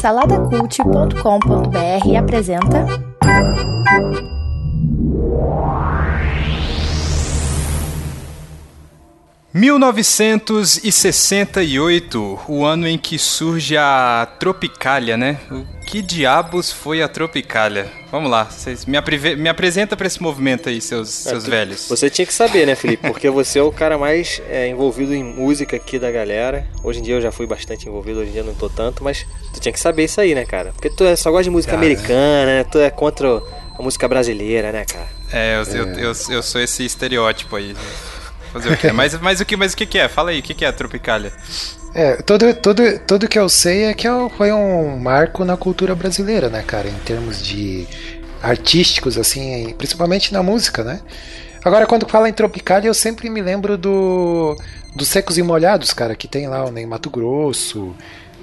Saladacult.com.br apresenta. (1968), o ano em que surge a Tropicália, né? Que diabos foi a Tropicália? Vamos lá, vocês me, me apresenta para esse movimento aí, seus, é, seus velhos. Você tinha que saber, né, Felipe? Porque você é o cara mais é, envolvido em música aqui da galera. Hoje em dia eu já fui bastante envolvido, hoje em dia não tô tanto, mas tu tinha que saber isso aí, né, cara? Porque tu é, só gosta de música cara, americana, né? Tu é contra a música brasileira, né, cara? É, eu, é. Eu, eu, eu, sou esse estereótipo aí. Fazer o quê? mas, mas, o que, mas o que, que é? Fala aí, o que, que é a Tropicália? É, tudo, tudo, tudo que eu sei é que é foi um marco na cultura brasileira, né, cara, em termos de artísticos, assim, principalmente na música, né? Agora, quando fala em Tropicália, eu sempre me lembro do dos Secos e Molhados, cara, que tem lá o Mato Grosso,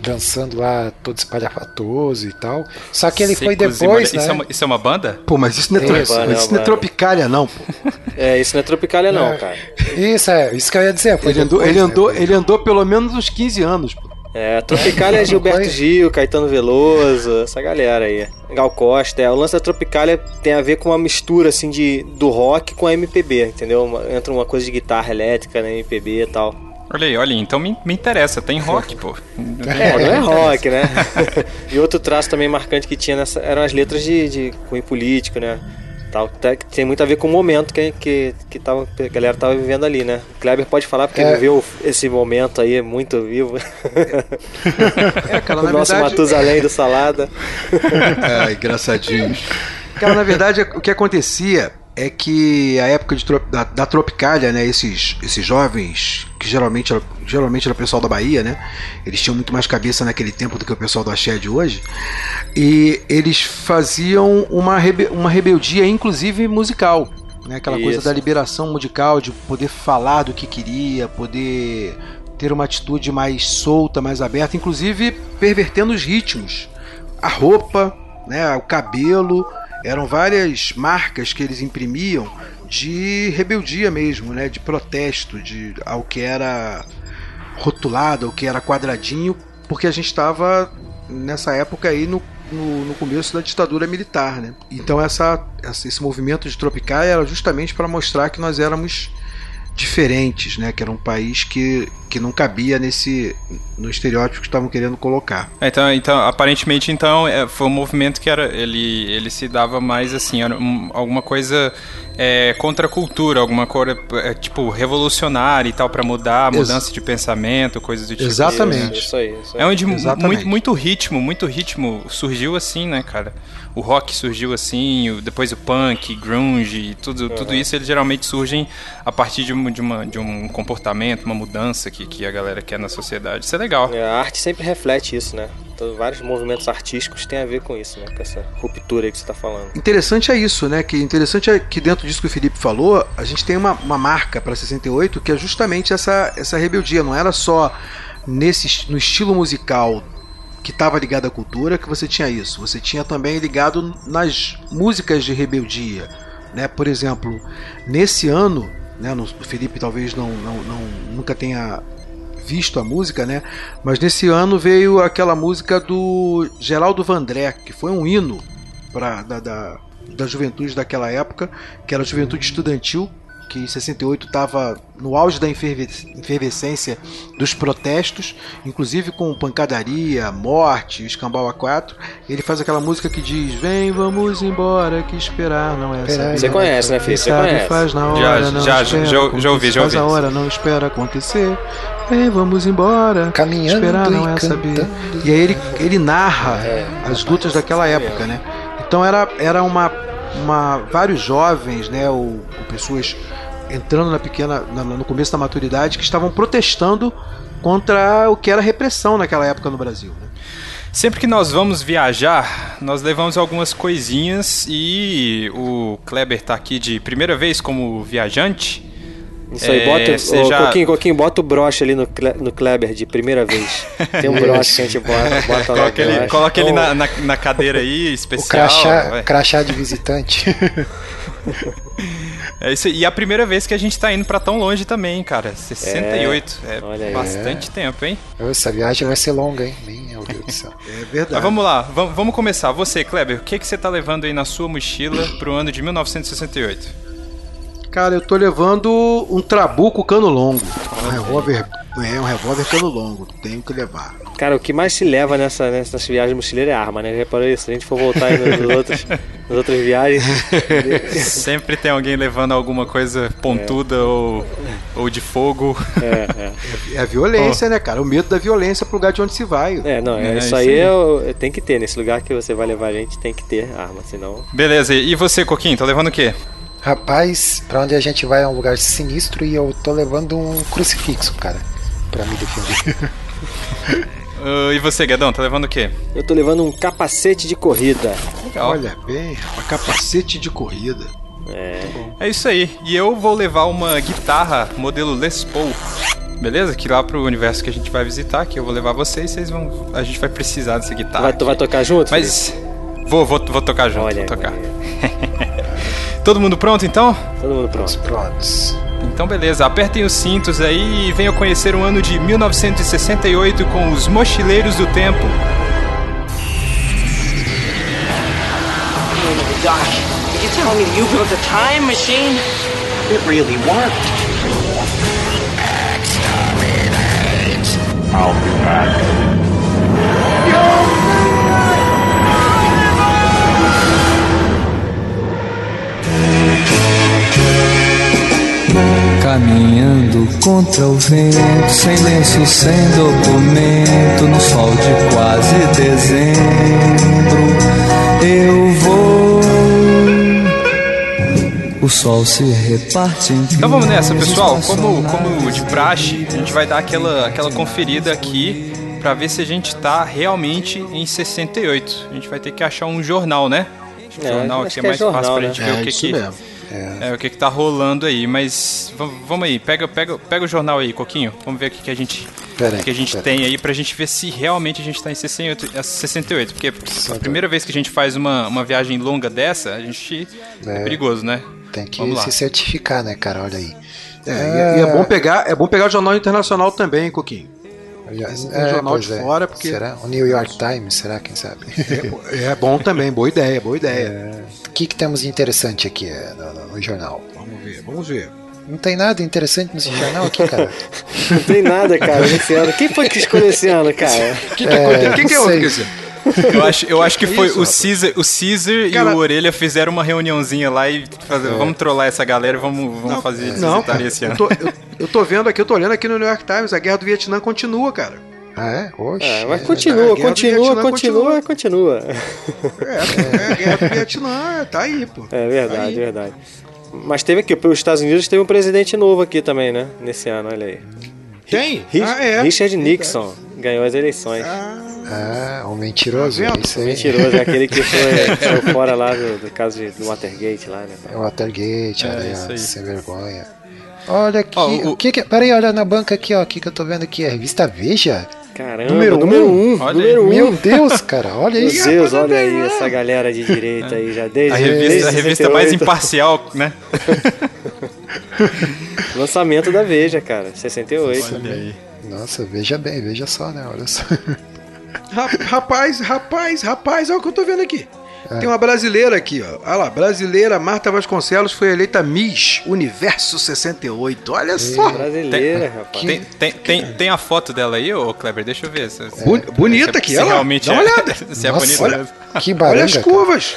dançando lá todo espalhafatoso e tal. Só que ele Secos foi depois, né? Isso é, uma, isso é, uma, banda? Pô, mas isso não é, isso, banda, isso não é Tropicália não, pô. É, isso não é Tropicália não, é, cara. Isso, é, isso que eu ia dizer. ele, andou, ele, andou, né? ele andou pelo menos uns 15 anos, pô. É, Tropicália é Gilberto Gil, Caetano Veloso, essa galera aí. Gal Costa. É, o lance da Tropicália tem a ver com uma mistura, assim, de, do rock com a MPB, entendeu? Entra uma coisa de guitarra elétrica na MPB e tal. Olha aí, olha aí, então me, me interessa, tem rock, pô. É, não é rock, né? e outro traço também marcante que tinha nessa eram as letras de, de cunho político, né? Tal, tem muito a ver com o momento que, que, que tava, a galera tava vivendo ali, né? O Kleber pode falar porque é. viveu esse momento aí muito vivo. É, cara, na o nosso verdade... Matusalém do Salada. É, engraçadinho. Cara, na verdade, o que acontecia é que a época de, da, da Tropicália, né, esses, esses jovens, que geralmente era, geralmente era o pessoal da Bahia, né, eles tinham muito mais cabeça naquele tempo do que o pessoal do Axé de hoje, e eles faziam uma, rebe, uma rebeldia, inclusive musical, né, aquela Isso. coisa da liberação musical, de poder falar do que queria, poder ter uma atitude mais solta, mais aberta, inclusive pervertendo os ritmos, a roupa, né, o cabelo, eram várias marcas que eles imprimiam de rebeldia mesmo, né, de protesto, de ao que era rotulado, ao que era quadradinho, porque a gente estava nessa época aí no, no, no, começo da ditadura militar, né? Então essa, esse movimento de tropical era justamente para mostrar que nós éramos diferentes, né? Que era um país que, que não cabia nesse no estereótipo que estavam querendo colocar. É, então, então, aparentemente, então é, foi um movimento que era ele ele se dava mais assim, um, alguma coisa é, contra a cultura, alguma coisa é, tipo revolucionária e tal para mudar, mudança Ex de pensamento, coisas do tipo. Exatamente. Isso, aí, isso aí. É onde muito muito ritmo, muito ritmo surgiu assim, né, cara? O rock surgiu assim, o, depois o punk, grunge, tudo, uhum. tudo isso eles geralmente surgem a partir de, uma, de, uma, de um comportamento, uma mudança que, que a galera quer na sociedade. Isso é legal. É, a arte sempre reflete isso, né? Então, vários movimentos artísticos têm a ver com isso, né? Com essa ruptura aí que você está falando. Interessante é isso, né? Que interessante é que dentro disso que o Felipe falou, a gente tem uma, uma marca para 68 que é justamente essa, essa rebeldia. Não era só nesse, no estilo musical que estava ligado à cultura que você tinha isso. Você tinha também ligado nas músicas de rebeldia, né? Por exemplo, nesse ano, né? No, o Felipe talvez não, não, não nunca tenha visto a música, né? Mas nesse ano veio aquela música do Geraldo Vandré, que foi um hino para da, da, da juventude daquela época, que era a juventude estudantil, que em 68 estava no auge da efervescência dos protestos, inclusive com pancadaria, morte, escambau a quatro. Ele faz aquela música que diz: Vem, vamos embora, que esperar não é saber. Você conhece, né, filho? Você conhece. Faz na hora, já, não já, espera já, já ouvi, já ouvi. Faz a hora, não espera acontecer. Vem, vamos embora. Caminhando esperar não é saber. E aí ele, ele narra é, as lutas daquela época, né? Então era, era uma, uma vários jovens, né, ou, ou pessoas entrando na pequena, na, no começo da maturidade, que estavam protestando contra o que era repressão naquela época no Brasil. Né? Sempre que nós vamos viajar, nós levamos algumas coisinhas e o Kleber está aqui de primeira vez como viajante. Isso aí, bota, é, já... Coquinho, Coquinho, bota o broche ali no, no Kleber de primeira vez. Tem um broche que a gente bota, bota lá. Coloca ele, coloca ele na, na, na, cadeira aí, especial. O crachá, crachá de visitante. É isso. E a primeira vez que a gente tá indo pra tão longe também, cara. 68. É, aí. bastante tempo, hein? Essa viagem vai ser longa, hein? Meu Deus do céu. É verdade. Mas vamos lá, vamos, vamos começar. Você, Kleber, o que, que você tá levando aí na sua mochila pro ano de 1968? Cara, eu tô levando um trabuco cano longo. Um revólver. É, um revólver cano longo. Tenho que levar. Cara, o que mais se leva nessa, nessas viagens mochileiras é arma, né? Já reparou isso? Se a gente for voltar aí nas outras, nas outras viagens. Sempre tem alguém levando alguma coisa pontuda ou, ou de fogo. É, é. É a violência, né, cara? O medo da violência pro lugar de onde se vai. É, não, é, É, isso isso aí aí. é tem que ter. Nesse lugar que você vai levar a gente, tem que ter arma, senão. Beleza, e você, Coquinho, tá levando o quê? Rapaz, pra onde a gente vai é um lugar sinistro e eu tô levando um crucifixo, cara. Pra me defender. Ah, e você, Guedão, tá levando o quê? Eu tô levando um capacete de corrida. Legal. Olha bem, um capacete de corrida. É. É isso aí. E eu vou levar uma guitarra modelo Les Paul. Beleza? Que lá pro universo que a gente vai visitar, que eu vou levar vocês, vocês vão. A gente vai precisar dessa guitarra. vai, tu vai tocar junto? Mas. Vou, vou, vou tocar junto. Olha, vou tocar. olha. Todo mundo pronto então? Todo mundo pronto. Prontos. Então beleza, apertem os cintos aí e venham conhecer o ano de 1968 com os Mochileiros do Tempo. Doc, are you telling me you built a time machine? It really worked. I'll be back. Caminhando contra o vento, sem lenço, sem documento, no sol de quase dezembro, eu vou. O sol se reparte em Então vamos nessa, pessoal. Como, como de praxe, a gente vai dar aquela, aquela conferida aqui pra ver se a gente tá realmente em 68. A gente vai ter que achar um jornal, né? Que É, o jornal aqui é que é mais fácil jornal, pra né? gente ver É o que isso que, mesmo. é, o que que tá rolando aí. Mas vamos aí, pega, pega, pega o jornal aí, Coquinho. Vamos ver o que, que a gente, aí, que a gente tem aí pra gente ver se realmente a gente tá em 68. é 68 porque a primeira vez que a gente faz uma, uma viagem longa dessa, a gente. É, É. perigoso, né? Tem que Vamos lá. se certificar, né, cara? Olha aí. É, e é, e é bom pegar, é bom pegar o jornal internacional também, hein, Coquinho. Aliás, Um jornal pois de fora, porque- Será? O New York Times, será? Quem sabe? É bom também, boa ideia, boa ideia. O que, que temos de interessante aqui é, no, no- no jornal? Vamos ver, vamos ver. Não tem nada interessante nesse jornal aqui, cara. Não tem nada, cara, nesse ano. Quem foi que escolheu esse ano, cara? O que, que aconteceu? O que, que não sei. quer dizer? Eu acho, eu acho que foi Isso, o. Caesar, o Caesar Cara- e o Orelha fizeram uma reuniãozinha lá e fazer, vamos trollar essa galera e vamos, vamos fazer Não, visitarem cara, esse eu ano. tô, eu, eu tô vendo aqui, eu tô olhando aqui no New York Times, a guerra do Vietnã continua, cara. Ah, é? Oxe. É, mas é, continua, continua, continua, continua. É, é a guerra do Vietnã, tá aí, pô. É verdade, Aí. verdade. Mas teve aqui, pelos Estados Unidos teve um presidente novo aqui também, né? Nesse ano, olha aí. Tem? Ah, é. Richard Nixon ganhou as eleições. Ah, um mentiroso, Tá é isso aí. Mentiroso, é aquele que foi, saiu fora lá do, do caso de, do Watergate lá, né? É o Watergate, É, sem vergonha. Olha aqui, Ó, o- que que... Peraí, olha na banca aqui, ó, o que que eu tô vendo aqui, é a revista Veja? Caramba, Número número um? um, Olha número aí. um. Meu Deus, cara, olha Meu isso. Deus, olha aí essa galera de direita aí já desde A desde revista, a revista mais 68. imparcial, né? Lançamento da Veja, cara, 68. Olha aí. Nossa, veja bem, veja só, né, olha só. Ra- Rapaz, rapaz, rapaz, olha o que eu tô vendo aqui. É. Tem uma brasileira aqui, ó. Olha lá, brasileira Marta Vasconcelos foi eleita Miss Universo 68. Olha só. Brasileira, rapaz. Tem, tem, tem, tem a foto dela aí, ô Kleber? Deixa eu ver. Se, se- Bu- bonita se- aqui, se olha lá. realmente Dá uma é, olhada. Se é Nossa, bonita olha- mesmo. Que Olha baranga, as cara. curvas.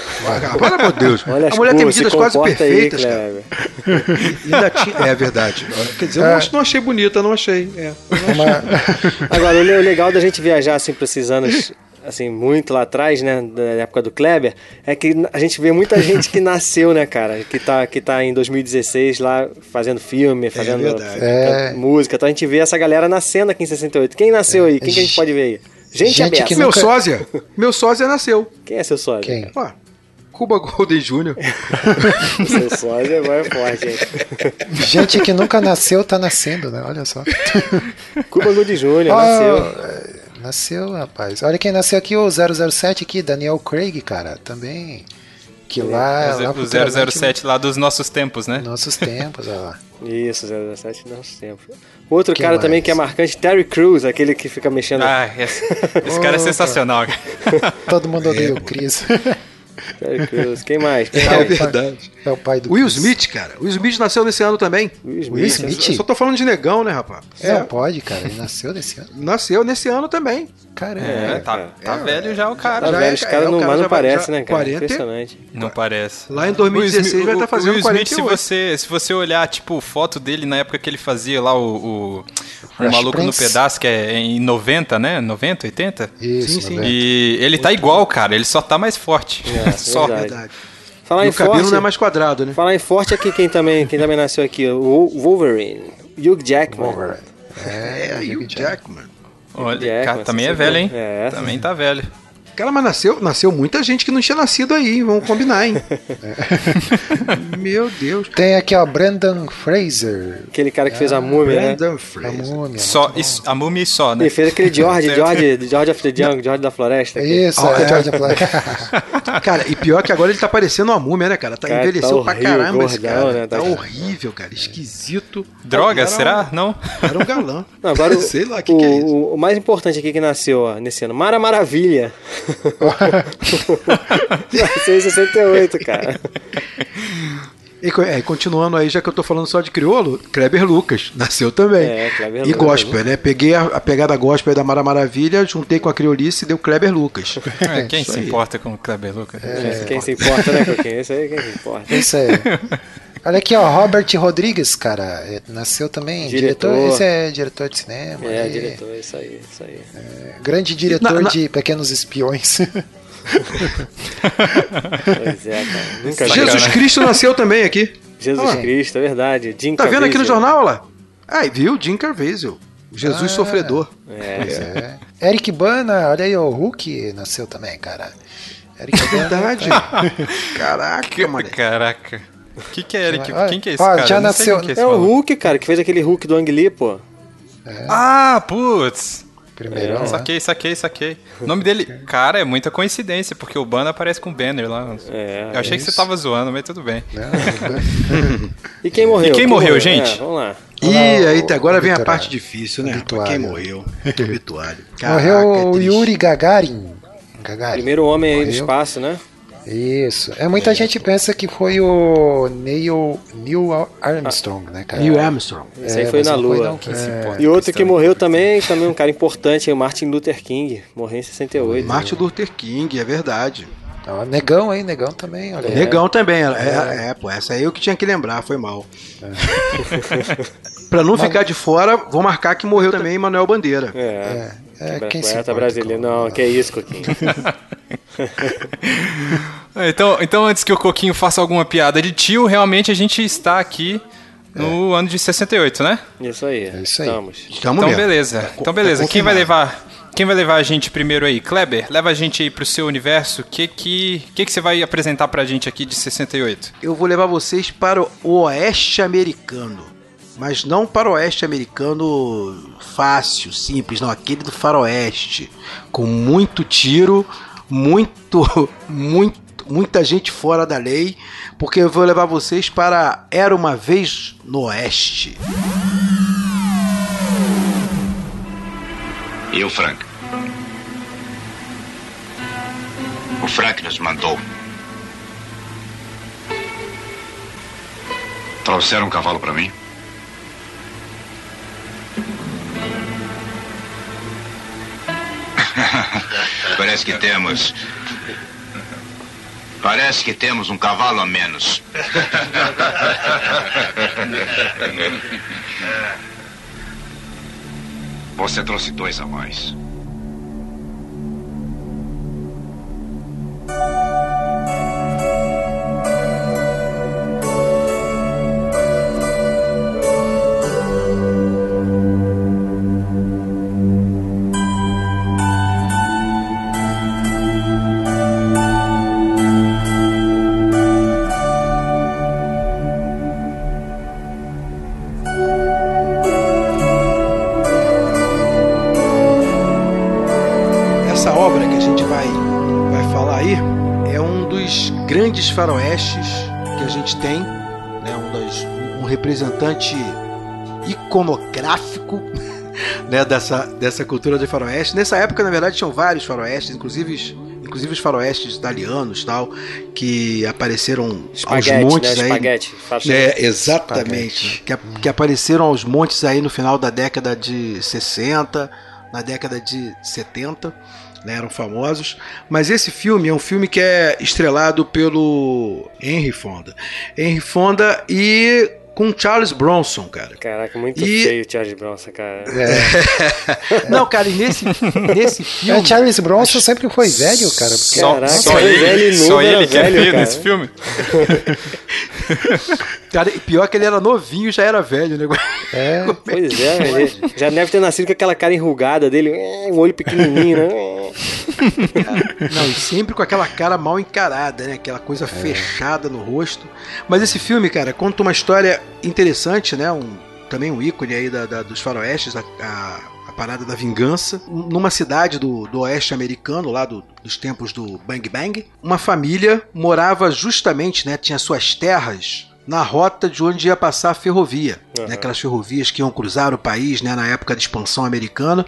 Amor de Deus. Olha as a mulher tem curvas, se medidas quase comporta aí, perfeitas, cara. Kleber. E ainda tinha- É verdade. Quer dizer, eu não, ach- não achei bonita, não achei. É. Uma- Agora, o le- o legal da gente viajar assim para esses anos, assim, muito lá atrás, né, da época do Kleber, é que a gente vê muita gente que nasceu, né, cara, que tá, que tá em 2016 lá fazendo filme, fazendo verdade. É. música, então a gente vê essa galera nascendo aqui em 68. Quem nasceu aí? Quem que a gente pode ver aí? Gente, Gente aberta. que Meu nunca- sósia, meu sósia nasceu. Quem é seu sósia? Quem? Ó, Cuba Golden Jr. Seu sósia vai forte, hein? Gente que nunca nasceu tá nascendo, né? Olha só. Cuba Gooding Jr. Ah, nasceu. É, Nasceu, rapaz. Olha quem nasceu aqui, o 007 aqui, Daniel Craig, cara, também. Que lá, lá O futuramente, 007 lá dos nossos tempos, né? Nossos tempos, olha lá. Isso, 017 não sempre. Outro Que cara mais? também que é marcante, Terry Crews, aquele que fica mexendo. Ah, esse, esse cara é sensacional. Todo mundo odeia o Chris. Terry Crews. Quem mais? Quem É mais? verdade. É o pai do Will Chris. Smith, cara. Will Smith nasceu nesse ano também. Will Smith. Will Smith? Eu só tô falando de negão, né, rapaz? Não pode, cara. Ele nasceu nesse ano. Nasceu nesse ano também. Caramba. É, tá, tá velho já o cara. Tá Já velho, é, os é, caras o não, cara mas já não parece, já né, cara? 40 Impressionante. Não parece. Lá em 2016 O Will vai estar fazendo o Will Smith, se 48. você, se você olhar, tipo, foto dele na época que ele fazia lá o, o, o Maluco no Prince. Pedaço, que é em 90, né? 90, 80? Isso, Sim, sim. E ele tá igual, cara, ele só tá mais forte. É, só. verdade. Verdade. Falar E em o cabelo forte, não é mais quadrado, né? falar em forte aqui quem também, quem também nasceu aqui, o Wolverine, Hugh Jackman. Wolverine. É, o Jackman. Olha, Jackman, cara, também é 61. velho, hein? É. Também tá velho. Cara, mas nasceu, nasceu muita gente que não tinha nascido aí, vamos combinar, hein? Meu Deus. Tem aqui, ó, Brandon Fraser. Aquele cara que fez a múmia, né? Brandon A Fraser. múmia. Só, isso, a múmia e só, né? Ele fez aquele George, George, George of the Jungle, George da Floresta. aqui. Isso, Ah, é. George Black. Cara, e pior que agora ele tá parecendo uma múmia, né, cara? Tá Cara, envelheceu tá pra horrível, caramba esse gordão, cara. né? Tá Tá- horrível, cara. Esquisito. Droga, Era será? Não? Um, era um galã. Não, agora o, Sei lá o que, o, que é isso. o mais importante aqui que nasceu ó, nesse ano, Mara Maravilha. Nasceu em 68, cara. E, é, e continuando aí, já que eu tô falando só de crioulo, Kleber Lucas nasceu também. É, Kleber e Lucas, gospel, né? Peguei a, a pegada gospel da Mara Maravilha, juntei com a criolice e deu Kleber Lucas. É, quem isso se aí. importa com o Kleber Lucas? Quem se importa, né, Coquinho? Esse aí quem se importa. Isso aí. Olha aqui, ó, Robert Rodrigues, cara. é, Nasceu também. Diretor. Diretor. Esse é diretor de cinema. É, aí. diretor, isso aí, isso aí. Grande diretor Na- na- de Pequenos Espiões. Pois é, cara. Jesus Cristo nasceu também aqui. Jesus Ah. Cristo, é verdade. Jim Tá vendo aqui no jornal, lá? Ah, viu? Jim Caviezel. O Jesus Ah. sofredor. Pois É. é. Eric Bana, olha aí, o Hulk nasceu também, cara. Eric Bana. Verdade. Caraca, mano. Caraca. O que, que é Eric? Quem que é esse ó, cara? já Eu não sei nasceu- quem que é esse É o maluco. Hulk, cara, que fez aquele Hulk do Ang Lee, pô. Ah, putz. Primeirão, né? Saquei, saquei, saquei. O nome dele, cara, é muita coincidência, porque o Banner aparece com o Banner lá. É, Eu achei que você tava zoando, mas tudo bem. E quem morreu? E quem morreu, gente? É, vamos lá. E aí, o- agora vem a obituário. parte difícil, né? rapaz? Quem morreu? Obituário. Caraca, Morreu é o triste. Yuri Gagarin. Gagarin. Primeiro homem aí do Morreu. espaço, né? Isso. É, muita gente pensa que foi o Neil, Neil Armstrong, né, cara? Neil Armstrong. Esse aí É, foi mas na não Lua. não, quem se importa. E outro que morreu também, também um cara importante, é o Martin Luther King. Morreu em 68. Martin Luther King, é verdade. Ó, negão aí, negão também, olha aí. Negão também. É, é, pô, essa aí eu que tinha que lembrar, foi mal. pra não ficar de fora, vou marcar que morreu também Manuel Bandeira. É. É, é, quem se Poeta importa brasileiro. Não, que é isso, Coquinho. Então, então, antes que o Coquinho faça alguma piada de tio, realmente a gente está aqui no ano de 68, né? Isso aí. É isso aí. Estamos. Estamos Então, mesmo. beleza. Então, beleza. Quem vai levar... Quem vai levar a gente primeiro aí? Kleber, leva a gente aí pro seu universo. O que que, que que você vai apresentar pra gente aqui de 68? Eu vou levar vocês para o oeste americano. Mas não para o oeste americano fácil, simples, não. Aquele do faroeste. Com muito tiro, muito, muito, muita gente fora da lei. Porque eu vou levar vocês para Era Uma Vez no Oeste. E o Frank? O Frank nos mandou. Trouxeram um cavalo para mim? Parece que temos. Parece que temos um cavalo a menos. Você trouxe dois a mais. Representante iconográfico né, dessa, dessa cultura de faroeste. Nessa época, na verdade, tinham vários faroestes, inclusive, inclusive os faroestes italianos tal, que apareceram Espaguete, aos montes né? aí. Espaguete. É, exatamente. Que, que apareceram aos montes aí no final da década de 60, na década de 70, né, eram famosos. Mas esse filme é um filme que é estrelado pelo Henry Fonda. Henry Fonda e com Charles Bronson, cara. Caraca, muito E- feio o Charles Bronson, cara. Não, cara, e nesse, nesse filme. É, Charles Bronson sempre foi velho, cara. Porque Só, Caraca, só ele velho só ele que é velho, feio cara. nesse filme. Cara, pior que ele era novinho e já era velho, né? É, Pois é, ele já deve ter nascido com aquela cara enrugada dele, um olho pequenininho, né? Não, e sempre com aquela cara mal encarada, né? Aquela coisa fechada no rosto. Mas esse filme, cara, conta uma história interessante, né? Um, também um ícone aí da, da- dos faroestes, a, a, a parada da vingança. Numa cidade do, do oeste americano, lá do- dos tempos do Bang Bang, uma família morava justamente, né? Tinha suas terras na rota de onde ia passar a ferrovia, Aham. né, aquelas ferrovias que iam cruzar o país né, na época da expansão americana.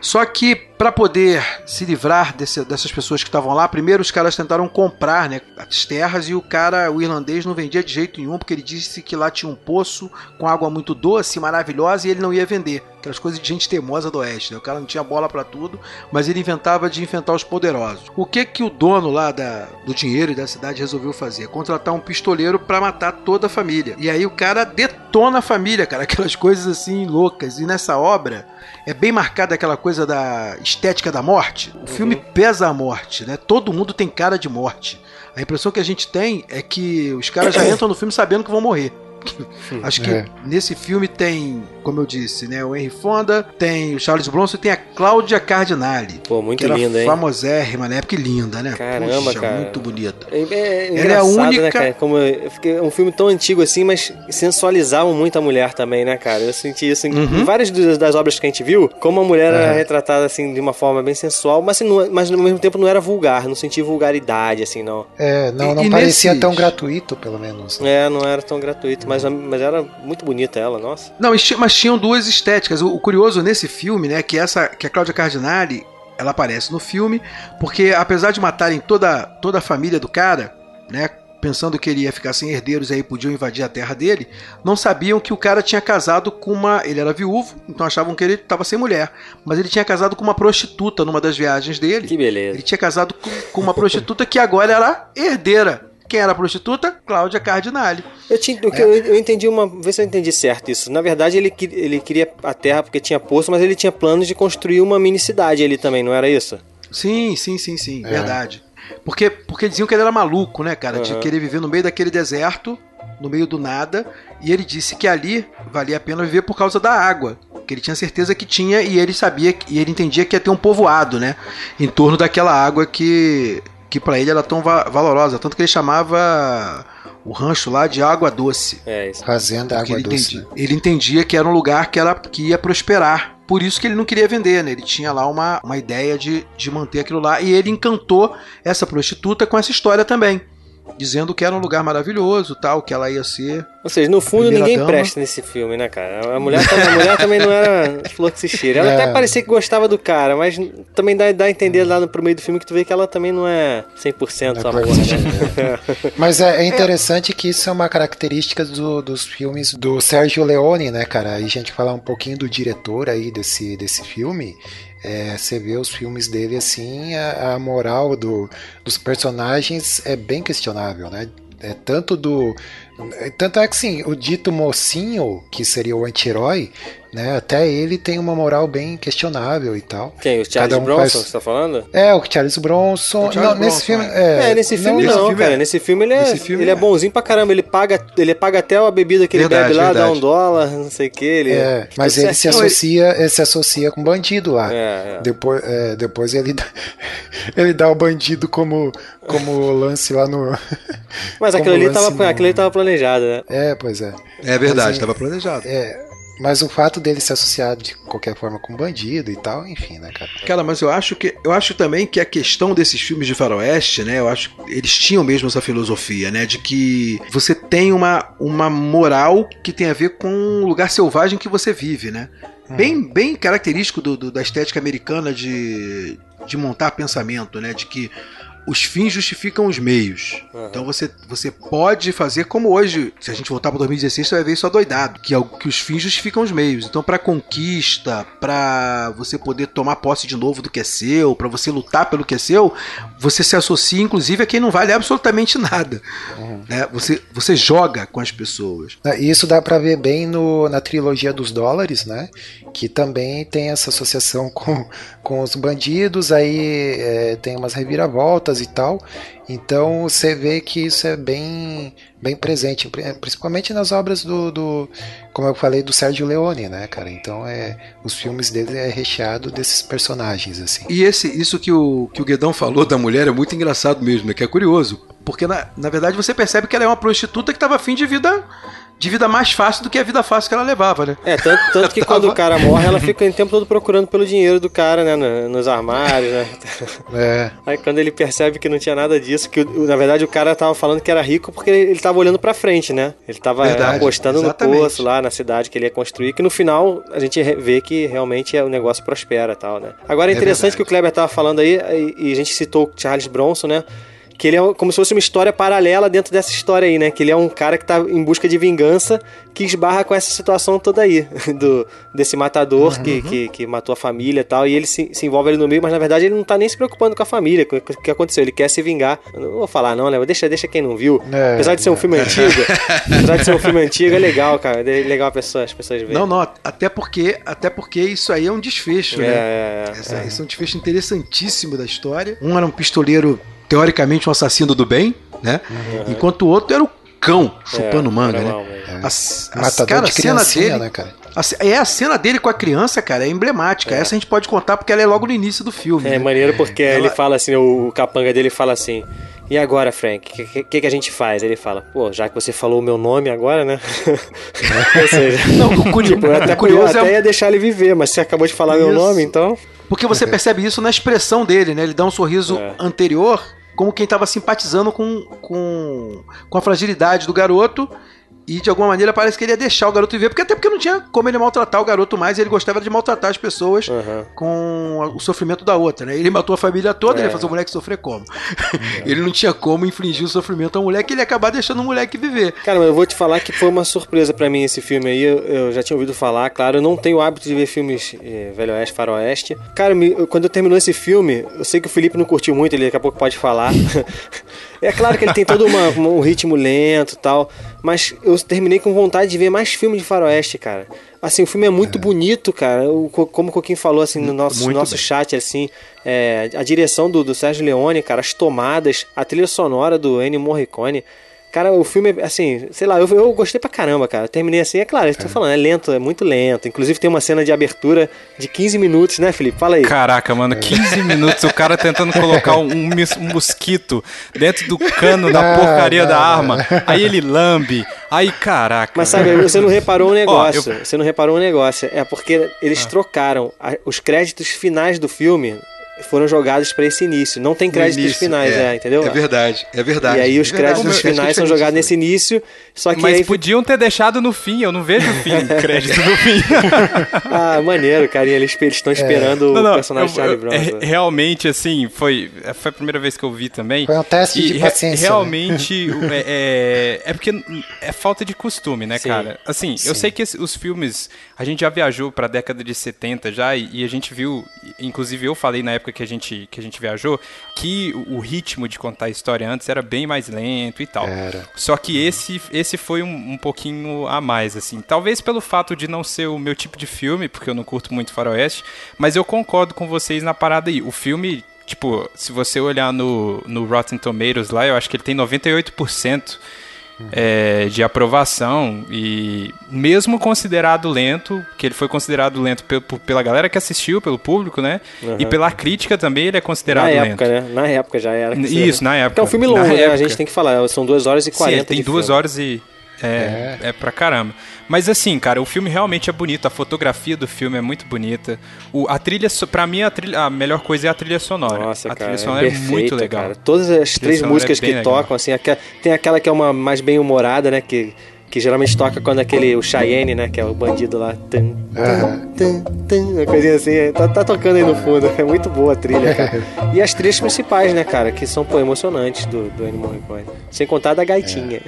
Só que para poder se livrar desse- dessas pessoas que estavam lá, primeiro os caras tentaram comprar né, as terras e o cara, o irlandês, não vendia de jeito nenhum porque ele disse que lá tinha um poço com água muito doce, maravilhosa e ele não ia vender. Aquelas coisas de gente teimosa do oeste. Né? O cara não tinha bola para tudo, mas ele inventava de enfrentar os poderosos. O que que o dono lá da, do dinheiro e da cidade resolveu fazer? Contratar um pistoleiro para matar toda a família. E aí o cara detona a família, cara, aquelas coisas assim loucas. E nessa obra é bem marcada aquela coisa da estética da morte. O filme pesa a morte, né? Todo mundo tem cara de morte. A impressão que a gente tem é que os caras já entram no filme sabendo que vão morrer. Acho que É. nesse filme tem, como eu disse, né, o Henry Fonda, tem o Charles Bronson e tem a Cláudia Cardinale. Pô, muito que linda, hein? famosérrima na época linda, né? Caramba, Puxa, cara. muito bonita. É, é Ela é a né, única- cara? Como eu fiquei- é um filme tão antigo assim, mas sensualizavam muito a mulher também, né, cara? Eu senti isso em, Uhum. várias das, das obras que a gente viu, como a mulher era Aham. retratada assim de uma forma bem sensual, mas, assim, não- mas ao mesmo tempo não era vulgar, não senti vulgaridade, assim, não. é, não, E- não e parecia nesses- tão gratuito, pelo menos. É, não era tão gratuito, mas, mas era muito bonita ela, nossa. Não, mas tinham duas estéticas. O, o curioso nesse filme, né, que essa que a Cláudia Cardinale, ela aparece no filme, porque apesar de matarem toda, toda a família do cara, né, pensando que ele ia ficar sem herdeiros e aí podiam invadir a terra dele, não sabiam que o cara tinha casado com uma, ele era viúvo, então achavam que ele estava sem mulher, mas ele tinha casado com uma prostituta numa das viagens dele. Que beleza. Ele tinha casado com, com uma prostituta que agora era herdeira. Quem era a prostituta? Cláudia Cardinale. Eu, tinha, que eu, eu entendi uma. Vê se eu entendi certo isso. Na verdade, ele, que- ele queria a terra porque tinha poço, mas ele tinha planos de construir uma mini cidade ali também, não era isso? Sim, sim, sim, sim, É. verdade. Porque, porque diziam que ele era maluco, né, cara? De Aham. querer viver no meio daquele deserto, no meio do nada, e ele disse que ali valia a pena viver por causa da água. Que ele tinha certeza que tinha e ele sabia que- e ele entendia que ia ter um povoado, né? Em torno daquela água que, que para ele era tão va- valorosa. Tanto que ele chamava o rancho lá de Água Doce. É isso. Fazenda Porque Água ele, Doce. entendia, ele entendia que era um lugar que, era, que ia prosperar. Por isso que ele não queria vender, né? Ele tinha lá uma, uma ideia de, de manter aquilo lá. E ele encantou essa prostituta com essa história também. Dizendo que era um lugar maravilhoso, tal, que ela ia ser. Ou seja, no fundo ninguém dama. presta nesse filme, né, cara? A mulher, também- a mulher também não era flor que se cheira. Ela É. até parecia que gostava do cara, mas também dá, dá a entender lá no pro meio do filme que tu vê que ela também não é 100% Não é amor, né? Mas é, é interessante que isso é uma característica do- dos filmes do Sérgio Leone, né, cara? Aí a gente falar um pouquinho do diretor aí desse, desse filme. É, você vê os filmes dele assim, a, a moral do, dos personagens é bem questionável, né? É tanto do. é, Tanto é que sim, o dito mocinho, que seria o anti-herói, né? Até ele tem uma moral bem questionável e tal. Quem? O Charles Cada um Bronson faz- que você tá falando? É, o Charles Bronson. O Charles não, nesse Bronson, filme. É, nesse filme não, nesse filme cara. é. Nesse filme ele é, Nesse filme ele é é. bonzinho pra caramba. Ele paga, ele paga até a bebida que ele Verdade, bebe lá, dá verdade. um dólar, não sei o que. Ele, É, mas tudo ele se associa, ele se associa com bandido lá. É, é. Depois, é, depois ele dá, ele dá o bandido como como lance lá no. Mas aquilo ali, tava, no- aquilo ali tava planejado, né? É, pois é. É verdade, Mas, estava planejado. É, Mas o fato dele se associar de qualquer forma com bandido e tal, enfim, né, cara? Cara, mas eu acho que eu acho também que a questão desses filmes de faroeste, né? Eu acho que eles tinham mesmo essa filosofia, né? De que você tem uma, uma moral que tem a ver com o lugar selvagem que você vive, né? Bem, bem característico do, do- da estética americana de, de montar pensamento, né? De que os fins justificam os meios. Então você, você pode fazer como hoje, se a gente voltar para 2016, você vai ver isso adoidado, que, é que os fins justificam os meios. Então para conquista, para você poder tomar posse de novo do que é seu, para você lutar pelo que é seu, você se associa inclusive a quem não vale absolutamente nada. né? Você, você joga com as pessoas. E isso dá pra ver bem no, na trilogia dos dólares, né? Que também tem essa associação com, com os bandidos, aí é, tem umas reviravoltas e tal. Então você vê que isso é bem, bem presente, pri- principalmente nas obras do, do, como eu falei, do Sérgio Leone, né, cara? Então é, os filmes dele é recheado desses personagens, assim. E esse, isso que o, que o Guedão falou da mulher é muito engraçado mesmo, né? Que é curioso. Porque, na, na verdade, você percebe que ela é uma prostituta que estava afim de vida, de vida mais fácil do que a vida fácil que ela levava, né? É, tanto, tanto que Tava- quando o cara morre, ela fica o tempo todo procurando pelo dinheiro do cara, né? no- Nos armários, né? É, Aí quando ele percebe que não tinha nada disso, que na verdade o cara tava falando que era rico porque ele, ele tava olhando pra frente, né? Ele tava Verdade, apostando exatamente. no poço lá na cidade que ele ia construir, que no final a gente vê que realmente é, o negócio prospera e tal, né? Agora é É interessante verdade. que o Kleber tava falando aí, e, e a gente citou o Charles Bronson, né? Que ele é como se fosse uma história paralela dentro dessa história aí, né? Que ele é um cara que tá em busca de vingança que esbarra com essa situação toda aí, do, desse matador que, que, que matou a família e tal, e ele se, se envolve ali no meio, mas na verdade ele não tá nem se preocupando com a família, com o que- aconteceu, ele quer se vingar. Eu não vou falar não, né? Deixa, deixa quem não viu. É, apesar de ser um filme antigo, apesar de ser um filme antigo, é legal, cara. É legal pessoa, as pessoas verem. Não, não, até porque, até porque isso aí é um desfecho, É, né? é, é. Essa- Esse é um desfecho interessantíssimo da história. Um era um pistoleiro, teoricamente, um assassino do bem, né? Enquanto o outro era o cão chupando É, manga, né? mal. As, as- cara, de a cena criancinha, dele, né, cara? a é a cena dele com a criança, cara, é emblemática. Essa a gente pode contar porque ela é logo no início do filme. É né? maneiro porque Ela- ele fala assim, o, capanga dele fala assim. E agora, Frank, o que, que, que a gente faz? Ele fala, pô, já que você falou o meu nome agora, né? Ou seja, Não, o curi- tipo, até, curioso eu até é ia deixar ele viver, mas você acabou de falar meu Isso. nome, então. Porque você percebe isso na expressão dele, né? Ele dá um sorriso É. anterior, como quem tava simpatizando com, com, com a fragilidade do garoto. E de alguma maneira parece que ele ia deixar o garoto viver, porque até porque não tinha como ele maltratar o garoto mais, e ele gostava de maltratar as pessoas Aham. com o sofrimento da outra, né? Ele matou a família toda, É. ele ia fazer o moleque sofrer como? ele não tinha como infligir o sofrimento ao moleque, ele ia acabar deixando o moleque viver. Cara, mas eu vou te falar que foi uma surpresa pra mim esse filme aí. Eu, eu já tinha ouvido falar, claro. Eu não tenho o hábito de ver filmes eh, Velho Oeste, Faroeste. Cara, me- eu- quando eu terminou esse filme, eu sei que o Felipe não curtiu muito, ele daqui a pouco pode falar. é claro que ele tem todo uma- um ritmo lento e tal. Mas eu terminei com vontade de ver mais filmes de Faroeste, cara. Assim, o filme é muito bonito, cara. O co- como o Coquinho falou assim no nosso, Muito nosso bem. chat, assim, é, a direção do, do Sérgio Leone, cara, as tomadas, a trilha sonora do Ennio Morricone. Cara, o filme, é, assim, sei lá, eu, eu gostei pra caramba, cara. Eu terminei assim, é claro, eu tô falando, é lento, é muito lento. Inclusive tem uma cena de abertura de 15 minutos, né, Felipe? Fala aí. Caraca, mano, 15 minutos o cara tentando colocar um, um mis- um mosquito dentro do cano da Não, porcaria não, da não. arma. Aí ele lambe. Aí, caraca. Mas sabe, você não reparou um negócio. Ó, eu- Você não reparou um negócio. É porque eles trocaram a- os créditos finais do filme foram jogados pra esse início. Não tem créditos início, finais, é, é, entendeu? É verdade, é verdade. E aí os É verdade, créditos mas finais são diferente jogados isso nesse início, só que Mas aí podiam ter deixado no fim, eu não vejo o fim, crédito no fim. Ah, maneiro, carinha. Eles estão esperando Não, o não, personagem eu- Charlie eu- é, realmente, assim, foi, foi a primeira vez que eu vi também. Foi um teste E de re- paciência. né? Realmente, o- é, é, é porque é falta de costume, né, Sim. cara? Assim, eu sei que esse- os filmes, a gente já viajou pra década de 70 já, e, e a gente viu, inclusive eu falei na época que a gente, que a gente viajou, que o, o ritmo de contar a história antes era bem mais lento e tal. Era. Só que esse, esse foi um, um pouquinho a mais, assim. Talvez pelo fato de não ser o meu tipo de filme, porque eu não curto muito faroeste, mas eu concordo com vocês na parada aí. O filme, tipo, se você olhar no, no Rotten Tomatoes lá, eu acho que ele tem 98%. É, de aprovação e mesmo considerado lento, que ele foi considerado lento pe- pela galera que assistiu, pelo público, né? E pela crítica também ele é Na considerado lento. época, né? Na época já era. Isso, na época. Porque é um filme Na longo, né? A gente tem que falar. São 2 horas e Sim, 40 ele tem de duas filme. horas e É, é, pra caramba. Mas assim, cara, o filme realmente é bonito, a fotografia do filme é muito bonita. O, a trilha, pra mim, a, trilha, a melhor coisa é a trilha sonora. Nossa, a cara, trilha sonora é, perfeito, muito legal. cara. Todas as três sonora músicas é que legal. tocam, assim, tem aquela que é uma mais bem humorada, né? Que, que geralmente toca quando aquele, o Cheyenne, né? Que é o bandido lá. Tum, tum, tum, uma coisinha assim, é, tá, tá tocando aí no fundo. É muito boa a trilha, cara. E as trilhas principais, né, cara? Que são, pô, emocionantes do, do Ennio Morricone. Sem contar da gaitinha.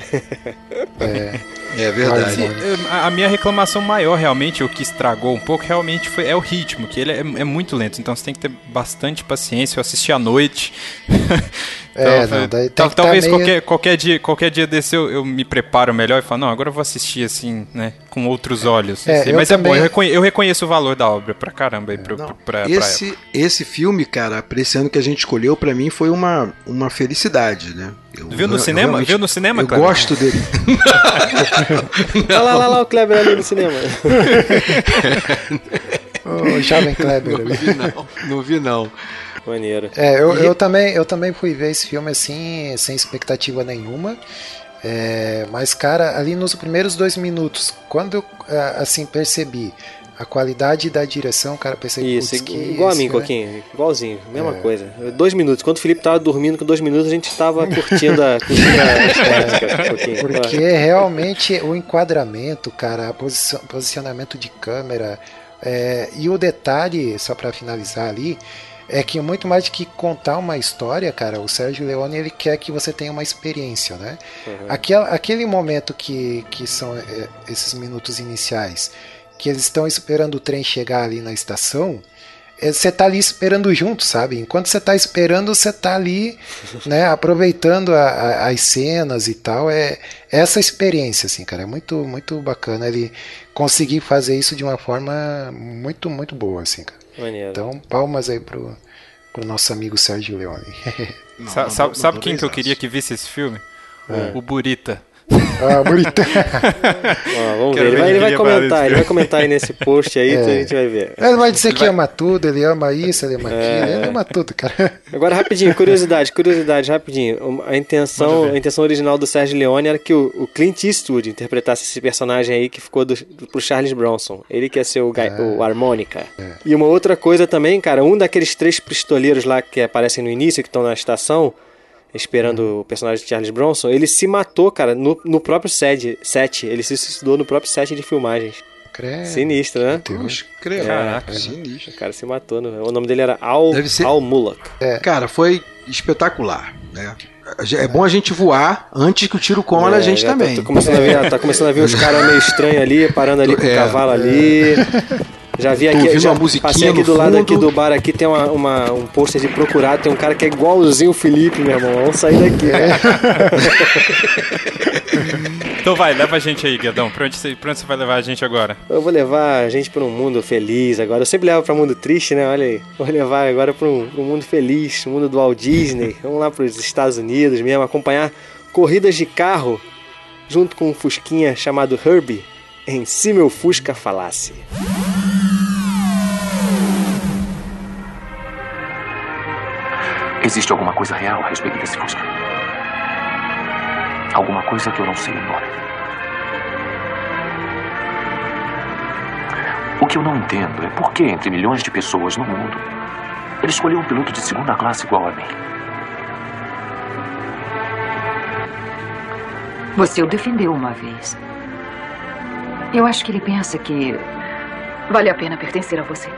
É verdade. É, A a minha reclamação maior, realmente, o que estragou um pouco, realmente foi, é o ritmo, que ele é, é muito lento, então você tem que ter bastante paciência. Eu assisti à noite. É, Então, não, daí tem tal- que tá talvez meio- qualquer, qualquer, dia, qualquer dia desse eu, eu me preparo melhor e falo, não, agora eu vou assistir assim, né, com outros olhos. É, assim. Mas é bom, também- eu reconhe- eu reconheço o valor da obra pra caramba aí, pro, Não, pra, pra época. esse, esse filme, cara, pra esse ano que a gente escolheu, pra mim foi uma, uma felicidade, né? Eu- Viu no eu cinema? Viu no cinema, Eu Kleber? gosto dele. Olha lá, lá, lá o Kleber ali no cinema. O jovem Kleber Não ali. vi não, não vi não. Maneiro. É, eu, eu, também, eu também fui ver esse filme assim, sem expectativa nenhuma. É, mas, cara, ali nos primeiros dois minutos, quando eu ah, assim percebi a qualidade da direção, cara, pensei Isso, "Putz, que igual a esse mim, filme- Coquinho. Igualzinho, mesma coisa. Dois minutos. Quando o Felipe tava dormindo com dois minutos, a gente tava curtindo a, a estética, Coquinho. Porque realmente o enquadramento, cara, posicionamento de câmera é, e o detalhe, só pra finalizar ali, é que muito mais do que contar uma história, cara, o Sérgio Leone ele quer que você tenha uma experiência, né? Aquela, aquele momento que, que são é, esses minutos iniciais, que eles estão esperando o trem chegar ali na estação, é, você tá ali esperando junto, sabe? Enquanto você tá esperando, você tá ali, né, aproveitando a- a- as cenas e tal. É essa experiência, assim, cara, é muito, muito bacana ele conseguir fazer isso de uma forma muito, muito boa, assim, cara. Maneiro. Então, palmas aí pro, pro nosso amigo Sérgio Leone. Não, sabe não, sabe não quem que eu queria que visse esse filme? O Burita. Ah, bonito. Ó, vamos Quero ver. Ele vai, ele vai falar comentar, ele vai comentar aí nesse post aí, então a gente vai ver. Ele vai dizer que ama tudo, ele ama isso, ele ama aquilo, ele ama tudo, cara. Agora, rapidinho, curiosidade, curiosidade, rapidinho. A intenção, a intenção original do Sérgio Leone era que o, o Clint Eastwood interpretasse esse personagem aí que ficou do, pro Charles Bronson. Ele que ia ser o, gai- o harmônica. E uma outra coisa também, cara, um daqueles três pistoleiros lá que aparecem no início, que estão na estação, esperando o personagem de Charles Bronson, ele se matou, cara, no, no próprio set, set. Ele se suicidou no próprio set de filmagens. Credo. Sinistro, né? Poxa, creio. Caraca. Sinistro. O cara se matou. né? O nome dele era Al, Deve ser- Al Mullock. Cara, foi espetacular, né? É bom a gente voar antes que o tiro coma na É, gente já também. Tá, começando a ver, tá começando a ver os caras meio estranhos ali, parando ali com o É. cavalo ali. Já vi aqui, já uma musiquinha passei aqui do lado aqui do bar aqui, tem uma, uma- um pôster de procurado, tem um cara que é igualzinho o Felipe, meu irmão. Vamos sair daqui. Então vai, leva a gente aí, Guedão. Pra onde, você, pra onde você vai levar a gente agora? Eu vou levar a gente para um mundo feliz agora. Eu sempre levo para um mundo triste, né? Olha aí. Vou levar agora para um, pra um mundo feliz, o mundo do Walt Disney. Vamos lá para os Estados Unidos mesmo, acompanhar corridas de carro junto com um fusquinha chamado Herbie em Se Meu Fusca Falasse. Existe alguma coisa real a respeito desse Fusca? Alguma coisa que eu não sei o nome. O que eu não entendo é por que, entre milhões de pessoas no mundo, ele escolheu um piloto de segunda classe igual a mim. Você o defendeu uma vez. Eu acho que ele pensa que vale a pena pertencer a você.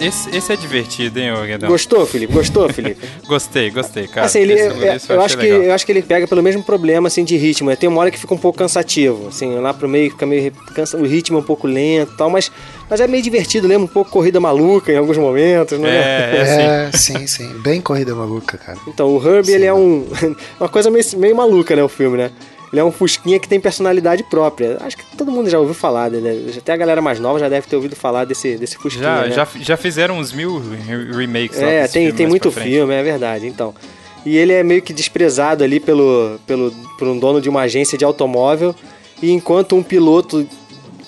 Esse, esse, esse é divertido, hein, ô Guedão? Gostou, Felipe? Gostou, Felipe? Gostei, gostei, cara. assim, ele, Esse- é- esse eu, acho que, legal. eu acho que ele pega pelo mesmo problema assim, de ritmo. Tem uma hora que fica um pouco cansativo. Assim, lá pro meio fica meio. Cansa, o ritmo é um pouco lento e tal, mas, mas é meio divertido, lembra um pouco corrida maluca em alguns momentos, né? É, é assim. É, sim, sim. Bem corrida maluca, cara. Então, o Herbie, ele é um. uma coisa meio, meio maluca, né? O filme, né? Ele é um Fusquinha que tem personalidade própria. Acho que todo mundo já ouviu falar dele. Até a galera mais nova já deve ter ouvido falar desse, desse Fusquinha. Já, né? já, já fizeram uns mil re- remakes É, tem, tem muito filme, é verdade. Então. E ele é meio que desprezado ali pelo, pelo, por um dono de uma agência de automóvel. E enquanto um piloto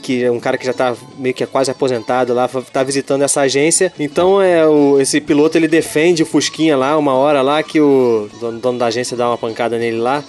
que é um cara que já tá meio que quase aposentado lá, tá visitando essa agência. Então é o, esse piloto ele defende o Fusquinha lá, uma hora lá que o dono, dono da agência dá uma pancada nele lá.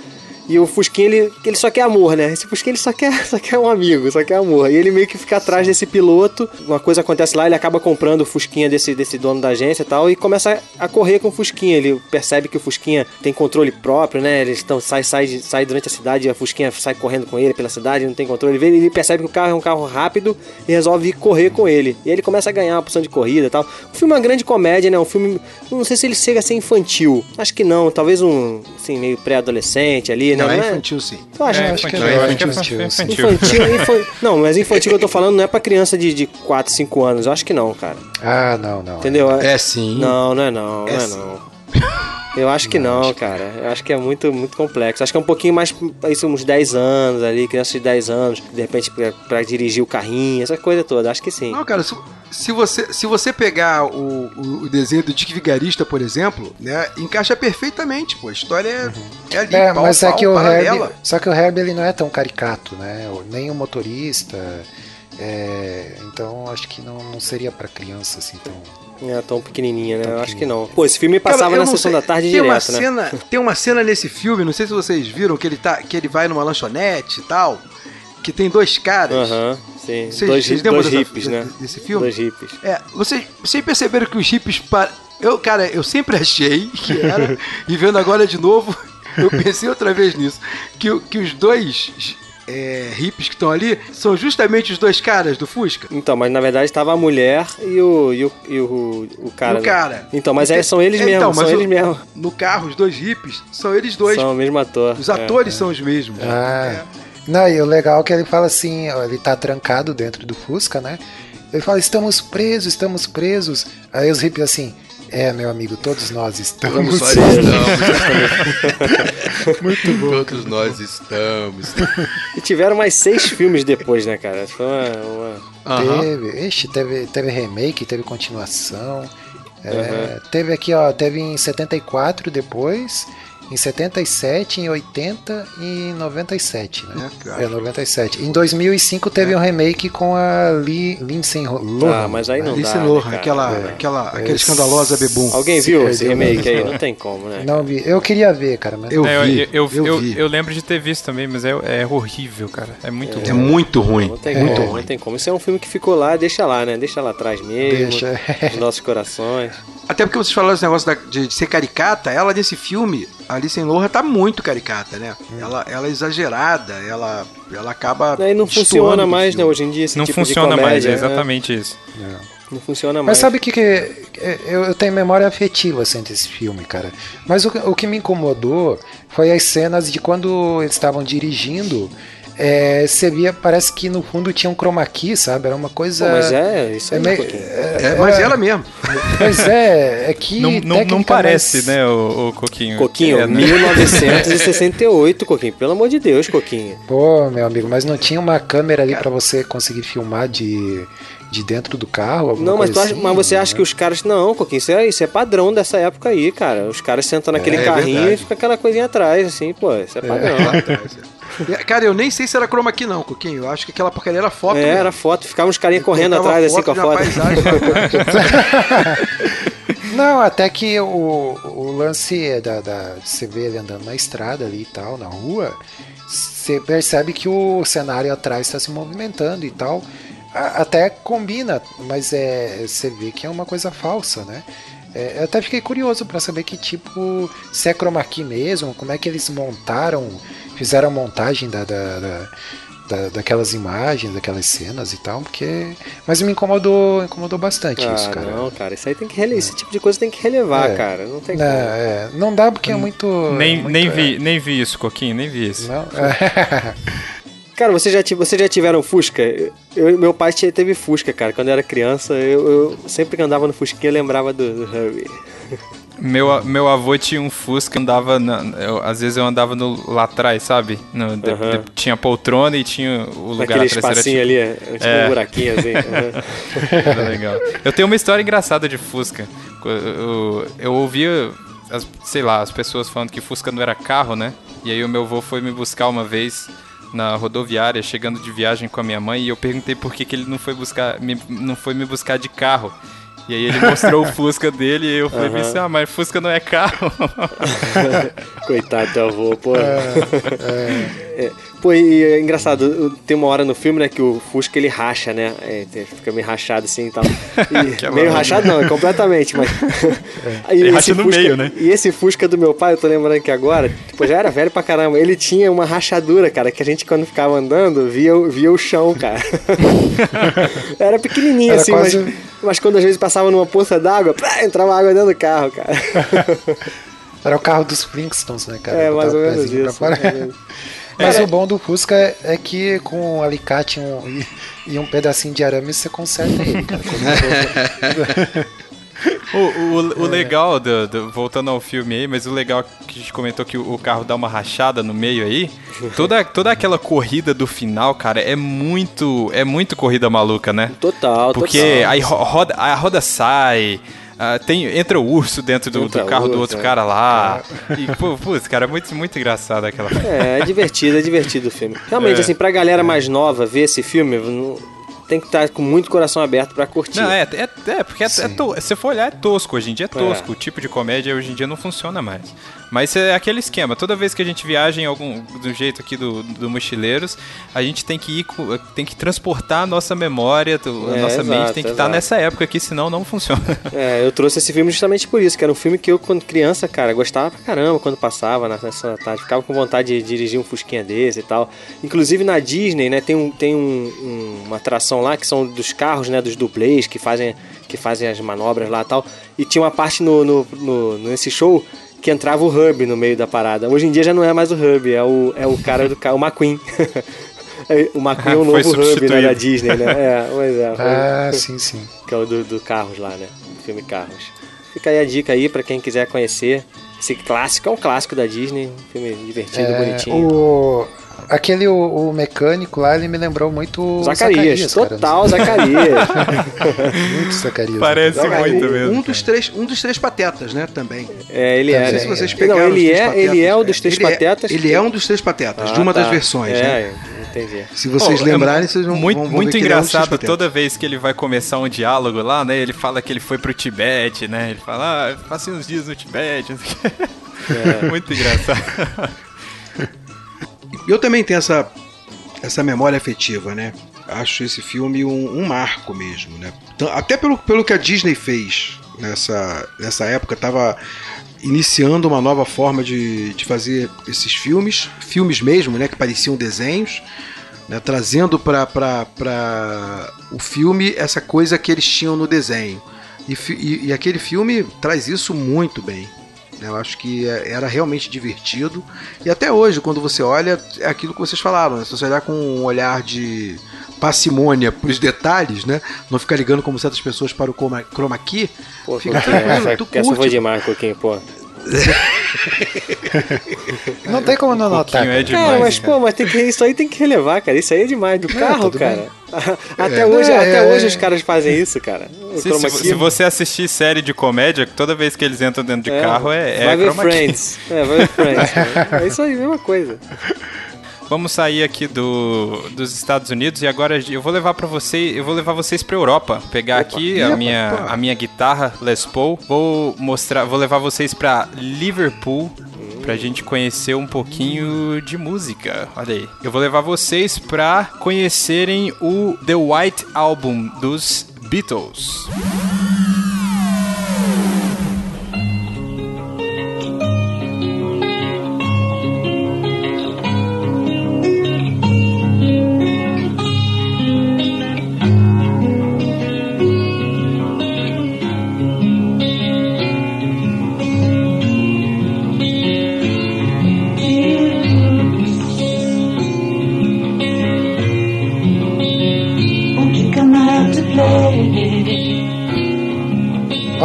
E o Fusquinha, ele, ele só quer amor, né? Esse Fusquinha, ele só quer, só quer um amigo, só quer amor. E ele meio que fica atrás desse piloto. Uma coisa acontece lá, ele acaba comprando o Fusquinha desse, desse dono da agência e tal, e começa a correr com o Fusquinha. Ele percebe que o Fusquinha tem controle próprio, né? Eles estão, sai, sai, sai durante a cidade, a Fusquinha sai correndo com ele pela cidade, não tem controle. Ele, ele percebe que o carro é um carro rápido e resolve correr com ele. E ele começa a ganhar uma opção de corrida e tal. O filme é uma grande comédia, né? Um filme, não sei se ele chega a ser infantil. Acho que não, talvez um, assim, meio pré-adolescente ali, né? Não, é infantil sim. Tu acha? É, acho que infantil, é é infantil, infantil. Infantil, infan- Não, mas infantil que eu tô falando não é pra criança de, de 4, 5 anos. Eu acho que não, cara. Ah, não, não. Entendeu? É sim. Não, não é não, É não é não. Eu acho que não, cara. Eu acho que é muito, muito complexo. Acho que é um pouquinho mais, isso, uns 10 anos ali, criança de 10 anos, de repente pra, pra dirigir o carrinho, essa coisa toda. Acho que sim. Não, cara, se, se você, se você pegar o, o, o desenho do Dick Vigarista, por exemplo, né, encaixa perfeitamente, pô. A história é, é ali, É, pau, mas é pau, que o. Herb. Só que o Herb ele não é tão caricato, né? Nem o motorista. é, então acho que não, não seria pra criança assim tão. É tão pequenininha, né? Tão Eu acho que não. Pô, esse filme Cara, passava eu na sessão sei, da tarde tem uma direto, né? cena, Tem uma cena nesse filme, não sei se vocês viram, que ele, tá, que ele vai numa lanchonete e tal, que tem dois caras. Aham, sim. Vocês- dois vocês dois dessa- hippies, de- né? desse filme? Dois hippies. É, vocês, vocês perceberam que os hippies. Pa... Eu, cara, eu sempre achei que era, e vendo agora de novo, eu pensei outra vez nisso, que, que os dois é, hippies que estão ali são justamente os dois caras do Fusca. Então, mas na verdade estava a mulher e o, e o, e o, o cara. o né? cara. Então, mas é, são eles é, mesmo, então, são mas eles o- mesmo. No carro, os dois hippies são eles dois. São o mesmo ator. Os é. atores são os mesmos. Ah. Não, e o legal é que ele fala assim, ó, ele tá trancado dentro do Fusca, né? Ele fala, estamos presos, estamos presos. Aí os hippies assim, é, meu amigo, todos nós estamos. Nós estamos. Muito bom. Todos nós estamos. E tiveram mais seis filmes depois, né, cara? Foi uma. uma- Aham. Teve, ixi, teve, teve remake, teve continuação. É, Uhum. Teve aqui, ó, teve em 74 depois, em 77, em 80 e em 97, né? É. É, 97. Em 2005 teve um remake com a Li, Lindsay Lohan. Ah, mas aí não Alice dá. né, Lohan, cara? aquela, É. aquela, aquela É, escandalosa bebum. Alguém Se viu perdeu esse remake aí? Não tem como, né? Não vi. Eu queria ver, cara, mas Eu É, vi, eu, eu, eu eu, vi. eu lembro de ter visto também, mas é, é horrível, cara. É muito É ruim. muito ruim. Não tem muito como, ruim. não tem como. Isso é um filme que ficou lá, deixa lá, né? Deixa lá atrás mesmo. deixa. Nos nossos corações. Até porque vocês falaram esse negócio da- de, de ser caricata, ela nesse filme, a Alice em Lohan tá muito caricata, né? Ela, ela é exagerada, ela, ela acaba. Aí não funciona mais, né? Hoje em dia esse Não tipo funciona de mais, comédia, é né? exatamente isso. Não funciona mais. Mas sabe o que, que eu, eu tenho memória afetiva assim, desse filme, cara. Mas o, que- o que me incomodou foi as cenas de quando eles estavam dirigindo. É, você via, parece que no fundo tinha um chroma key, sabe? Era uma coisa. Pô, mas é, isso é aí, meio- pouquinho. É, mas ela mesmo. Pois é, é que. Não, não, não parece, né, o, o Coquinho? Coquinho, É, né? 1968, Coquinho. Pelo amor de Deus, Coquinho. Pô, meu amigo, mas não tinha uma câmera ali pra você conseguir filmar de, de dentro do carro? Não, mas, acha- assim, mas você né? acha que os caras. Não, Coquinho, isso é, isso é padrão dessa época aí, cara. Os caras sentam naquele É, é carrinho verdade. e fica aquela coisinha atrás, assim, pô. Isso é padrão. Lá atrás, é. Cara, eu nem sei se era chroma key não, Coquinho. Eu acho que aquela porcaria era foto É, mesmo. era foto, ficavam uns carinhas correndo atrás assim com a foto. uma paisagem trás. Não, até que o, o lance é da, da. Você vê ele andando na estrada ali e tal, na rua. Você percebe que o cenário atrás está se movimentando e tal. A- até combina, mas é você vê que é uma coisa falsa, né? É, eu até fiquei curioso para saber que tipo, se é chroma key mesmo, como é que eles montaram, fizeram a montagem da, da, da- da- daquelas imagens, daquelas cenas e tal, porque. Mas me incomodou, incomodou bastante Ah, isso, cara. não, cara, isso aí tem que rele... esse tipo de coisa tem que relevar, É. cara. Não tem Não, como. é, não dá porque é muito. Nem, muito- nem, é, vi, nem vi isso, Coquinho, nem vi isso. Não? Cara, vocês já, vocês já tiveram Fusca? Eu, meu pai teve Fusca, cara. Quando eu era criança, eu, eu sempre que andava no Fusquinha eu lembrava do, do Harry. Meu, meu avô tinha um Fusca, andava na, eu- às vezes eu andava no, lá atrás, sabe? No- de- Aham. de- tinha poltrona e tinha o lugar Naquele atrás. espacinho tipo- ali, é, tipo É. um buraquinho assim. Era legal. Eu tenho uma história engraçada de Fusca. Eu, eu, eu ouvia, as- sei lá, as pessoas falando que Fusca não era carro, né? E aí o meu avô foi me buscar uma vez na rodoviária, chegando de viagem com a minha mãe, e eu perguntei por que, que ele não foi buscar, me, não foi me buscar de carro. E aí ele mostrou o Fusca dele e eu falei Aham. assim, ah, mas Fusca não é carro. Coitado do teu avô, pô. É, Pô, e é engraçado, tem uma hora no filme, né, que o Fusca ele racha, né? É, fica meio rachado assim e tal. E- Que é meio rachado não, é completamente, mas. E Ele esse racha no Fusca- meio, né? E esse Fusca do meu pai, eu tô lembrando aqui agora, tipo, já era velho pra caramba. Ele tinha uma rachadura, cara, que a gente quando ficava andando via, o- via o chão, cara. era pequenininho Era assim, quase- mas, mas quando às vezes passava numa poça d'água, pá, entrava água dentro do carro, cara. Era o carro dos Flintstones, né, cara? É, mais ou menos isso. Mas Cara, o bom do Fusca é, é que com um alicate um- e, e um pedacinho de arame você conserta ele, cara. O, o, o legal, do, do- voltando ao filme aí, mas o legal que a gente comentou que o, o carro dá uma rachada no meio aí, toda, toda aquela corrida do final, cara, é muito é muito corrida maluca, né? Total, Porque total. aí ro- roda, a roda sai, ah, tem, entra o urso dentro do, do carro do urso, outro é. cara lá. E, pô, putz, cara, é muito, muito engraçado aquela É, é divertido, é divertido o filme. Realmente, É. assim, pra galera mais nova ver esse filme, não- tem que estar com muito coração aberto pra curtir. Não, é, é, é porque é, é to- se você for olhar, é tosco. Hoje em dia é tosco. É. O tipo de comédia hoje em dia não funciona mais. Mas é aquele esquema. Toda vez que a gente viaja em algum do jeito aqui do, do Mochileiros, a gente tem que ir tem que transportar a nossa memória, a É, nossa mente exato, tem que estar exato. nessa época aqui, senão não funciona. É, eu trouxe esse filme justamente por isso, que era um filme que eu, quando criança, cara, gostava pra caramba quando passava da tarde. Ficava com vontade de dirigir um Fusquinha desse e tal. Inclusive na Disney, né, tem, um, tem um- um- uma atração lá que são dos carros, né, dos dublês que fazem, que fazem as manobras lá e tal. E tinha uma parte no, no- no- nesse show que entrava o Hub no meio da parada. Hoje em dia já não é mais o Hub, é o, é o cara do carro, o McQueen. É, o McQueen é o novo Hub né, da Disney, né? É, pois é. Ah, sim, sim. Que é o do, do Carros lá, né? Do filme Carros. Fica aí a dica aí pra quem quiser conhecer. Esse clássico é um clássico da Disney, um filme divertido, É, bonitinho. o, aquele, o, o mecânico lá, ele me lembrou muito o Zacarias, cara. total Zacarias. muito Zacarias. Parece né? muito mesmo. Um dos três, um dos três patetas, né, também. É, ele Não é. sei né? se vocês Não, pegaram os ele três é, patetas. ele é o dos três Ele é- patetas. Ele é um dos três patetas, Ah, de uma das tá. versões, é, né? entendi. Se vocês Oh, é lembrarem, vocês vão muito, vão, muito ele é um engraçado toda vez que ele vai começar um diálogo lá, né? Ele fala que ele foi pro Tibete, né? Ele fala, ah, passei uns dias no Tibete. não sei. É. Muito engraçado. Eu também tenho essa, essa memória afetiva, né? Acho esse filme um, um marco mesmo, né? Até pelo, pelo que a Disney fez nessa, nessa época, estava iniciando uma nova forma de, de fazer esses filmes, filmes mesmo, né? Que pareciam desenhos, né, trazendo para o filme essa coisa que eles tinham no desenho. E, e- e aquele filme traz isso muito bem. Né? Eu acho que é- era realmente divertido. E até hoje, quando você olha, é aquilo que vocês falaram. né? Se você olhar com um olhar de parcimônia para os detalhes, né? Não ficar ligando como certas pessoas para o chroma, key. Pô, fica Coquinho, tranquilo, essa, tu essa foi curte. demais, Coquinho, pô. Não tem como não notar. é cara. demais, Cara, mas cara. pô, mas tem que, isso aí tem que relevar, cara. Isso aí é demais. Do carro, tudo cara. Até, É. hoje, É, até é, hoje é. os caras fazem isso, cara. Se, se- se você assistir série de comédia, toda vez que eles entram dentro de É, carro é, é vai ver. Friends. É, vai ver Friends. é isso aí, mesma coisa. Vamos sair aqui do, dos Estados Unidos e agora eu vou levar para vocês, eu vou levar vocês para Europa, pegar aqui a minha opa. a minha guitarra Les Paul, vou mostrar, vou levar vocês para Liverpool pra gente conhecer um pouquinho de música. Olha aí. Eu vou levar vocês pra conhecerem o The White Album dos Beatles.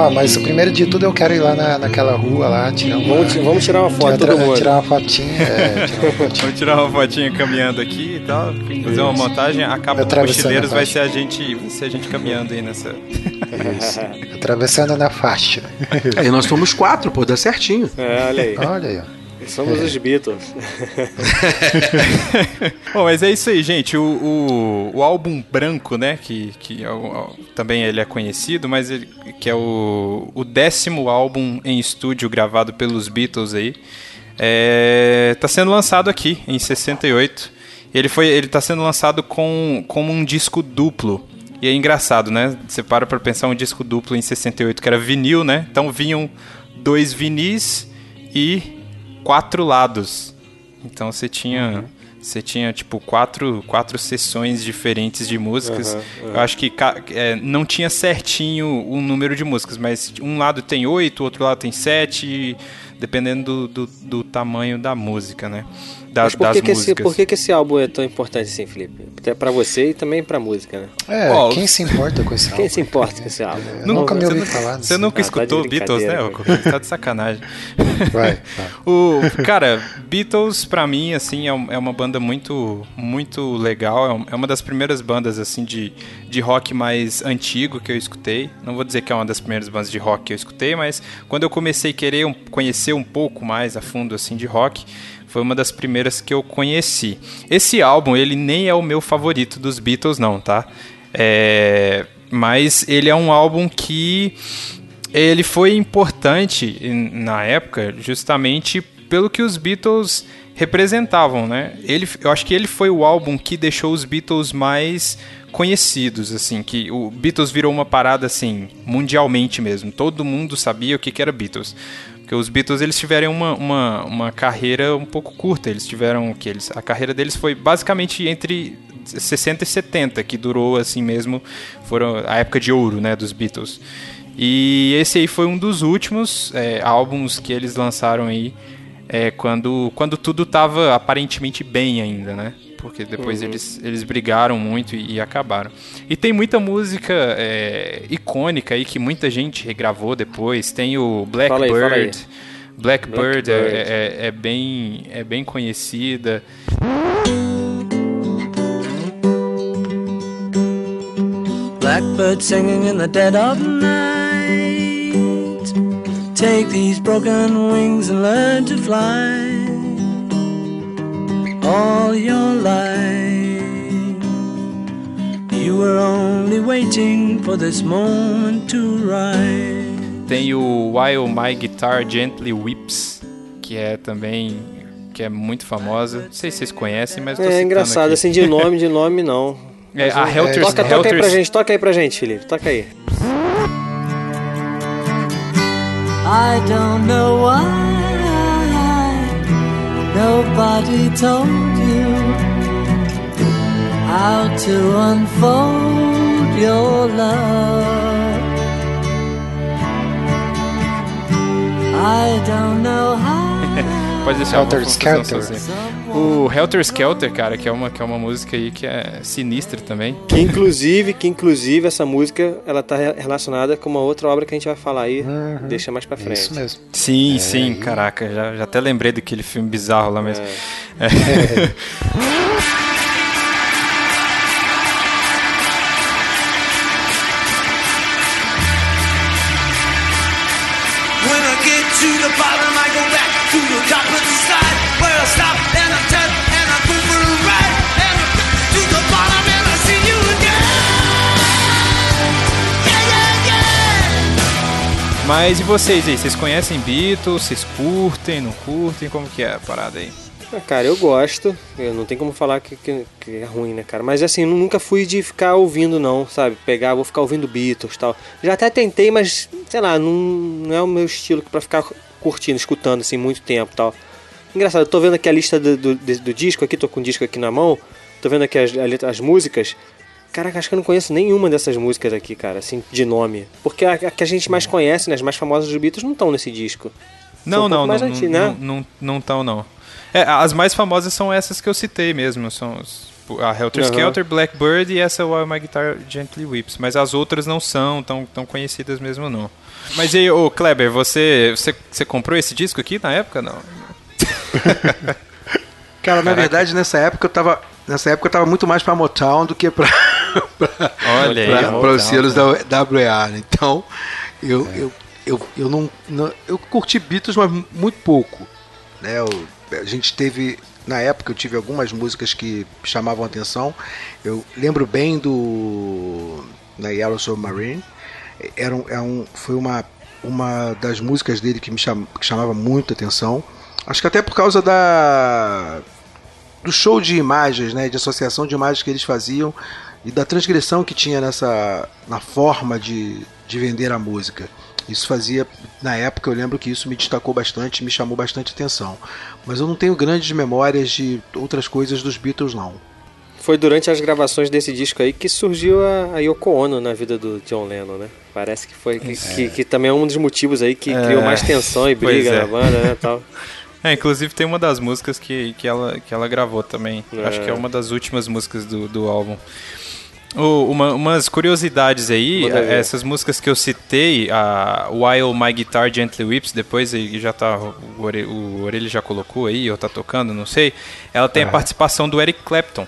Ó, mas o primeiro de tudo eu quero ir lá na, naquela rua lá, tirar uma, Vamos, vamos tirar uma foto, tirar, todo mundo. tirar uma fotinha. É, tirar uma fotinha. Vamos tirar uma fotinha caminhando aqui e tal, fazer uma montagem. A capa do Mochileiros a vai ser a gente, vai ser a gente caminhando aí nessa. Isso. Atravessando na faixa. Aí nós somos quatro, pô, dá certinho. É, olha aí. Olha aí, ó. Somos os Beatles. Bom, mas é isso aí, gente. O, o, o álbum branco, né? Que, que é o- também ele é conhecido, mas ele, que é o, o décimo álbum em estúdio gravado pelos Beatles aí. É, tá sendo lançado aqui em 68. Ele foi, ele tá sendo lançado com como um disco duplo. E é engraçado, né? Você para pra pensar um disco duplo em 68 que era vinil, né? Então vinham dois vinis e quatro lados. Então você tinha você tinha tipo quatro, quatro sessões diferentes de músicas. Aham, aham. Eu acho que é, não tinha certinho o número de músicas, mas um lado tem oito, outro lado tem sete, dependendo do, do, do tamanho da música, né? Das, Mas por, das que, que, esse, por que, que esse álbum é tão importante assim, Felipe? Até pra você e também pra música, né? É, Ó, quem se importa com esse álbum? Quem se importa com esse álbum? Nunca me você ouvi nunca- falar Você disso. nunca Ah, tá escutou Beatles, né? Ô, Tá de sacanagem. Vai, vai. O, cara, Beatles pra mim assim é, é uma banda muito muito legal, é é uma das primeiras bandas assim de, de rock mais antigo que eu escutei. Não vou dizer que é uma das primeiras bandas de rock que eu escutei, mas quando eu comecei a querer um- conhecer um pouco mais a fundo assim de rock, foi uma das primeiras que eu conheci. Esse álbum, ele nem é o meu favorito dos Beatles não, tá? É, mas ele é um álbum que ele foi importante na época justamente pelo que os Beatles representavam, né? Ele, eu acho que ele foi o álbum que deixou os Beatles mais conhecidos, assim, que o Beatles virou uma parada assim mundialmente mesmo. Todo mundo sabia o que, que era Beatles. Porque os Beatles eles tiveram uma, uma, uma carreira um pouco curta. Eles tiveram que eles a carreira deles foi basicamente entre 60 e 70, que durou assim mesmo, foram a época de ouro, né, dos Beatles. E esse aí foi um dos últimos é, álbuns que eles lançaram aí, é, quando, quando tudo tava aparentemente bem ainda, né? Porque depois Uhum. eles, eles brigaram muito e, e acabaram. E tem muita música é, icônica aí que muita gente regravou depois. Tem o Fala aí, fala aí. Blackbird. Blackbird, é- Blackbird. É, é bem, é bem conhecida. Blackbird singing in the dead of night. Take these broken wings and learn to fly. All your life, you were only waiting for this moment to rise. Tem o While My Guitar Gently Weeps, que é também que é muito famosa. Não sei se vocês conhecem, mas tô É engraçado, aqui. assim, de nome, de nome não. É, Mas, a é, Helter, toca, toca aí pra gente, toca aí pra gente, Felipe, toca aí. I don't know why nobody told you how to unfold your love. I don't know how. Pode deixar Helter Skelter. O Helter Skelter, cara, que é uma que é uma música aí que é sinistra também. Que inclusive, que inclusive essa música, ela tá re- relacionada com uma outra obra que a gente vai falar aí, deixa mais pra frente. Isso mesmo. Sim, sim, caraca, já, já até lembrei daquele filme bizarro lá mesmo. É. When I get to the bottom, I go Mas e vocês aí? Vocês conhecem Beatles? Vocês curtem, não curtem? Como que é a parada aí? Ah, Cara, eu gosto. Eu não tem como falar que, que, que é ruim, né, cara? Mas assim, nunca fui de ficar ouvindo, não, sabe? Pegar, vou ficar ouvindo Beatles tal. Já até tentei, mas, sei lá, não, não é o meu estilo pra ficar curtindo, escutando, assim, muito tempo tal. Engraçado, eu tô vendo aqui a lista do, do, do- disco aqui, tô com o disco aqui na mão. Tô vendo aqui as, as músicas. Caraca, acho que eu não conheço nenhuma dessas músicas aqui, cara, assim, de nome. Porque a, a que a gente mais conhece, né, as mais famosas dos Beatles, não estão nesse disco. Não, um não, não, antigo, não, né? não, não tão, não. É, as mais famosas são essas que eu citei mesmo, são os- a Helter. Skelter, Blackbird e essa While My Guitar Gently Weeps, mas as outras não são tão, tão conhecidas mesmo não. Mas e aí, ô Kleber, você, você, você comprou esse disco aqui na época, não? Cara, na Caraca. verdade, nessa época eu tava. Nessa época eu tava muito mais pra Motown do que pra, pra os selos tá. da WA. né? Então, eu, eu, eu, eu não, não. Eu curti Beatles, mas muito pouco. né? O- a gente teve na época eu tive algumas músicas que chamavam atenção. Eu lembro bem do na Yellow Submarine. Era um, é um, foi uma, uma das músicas dele que me cham, que chamava muito atenção. Acho que até por causa da do show de imagens, né, de associação de imagens que eles faziam e da transgressão que tinha nessa na forma de, de vender a música. Isso fazia, na época eu lembro que isso me destacou bastante, me chamou bastante atenção. Mas eu não tenho grandes memórias de outras coisas dos Beatles não. Foi durante as gravações desse disco aí que surgiu a, a Yoko Ono na vida do John Lennon, né? Parece que foi que, que, que também é um dos motivos aí que É. criou mais tensão e briga é. na banda, né, tal. É, inclusive tem uma das músicas que, que, ela, que ela gravou também. É. Acho que é uma das últimas músicas do, do álbum. O- uma- umas curiosidades aí, ver. essas músicas que eu citei, a While My Guitar Gently Whips, depois aí já tá, o, Ore- o Orelha já colocou aí, ou tá tocando, não sei. Ela tem a Ah. participação do Eric Clapton.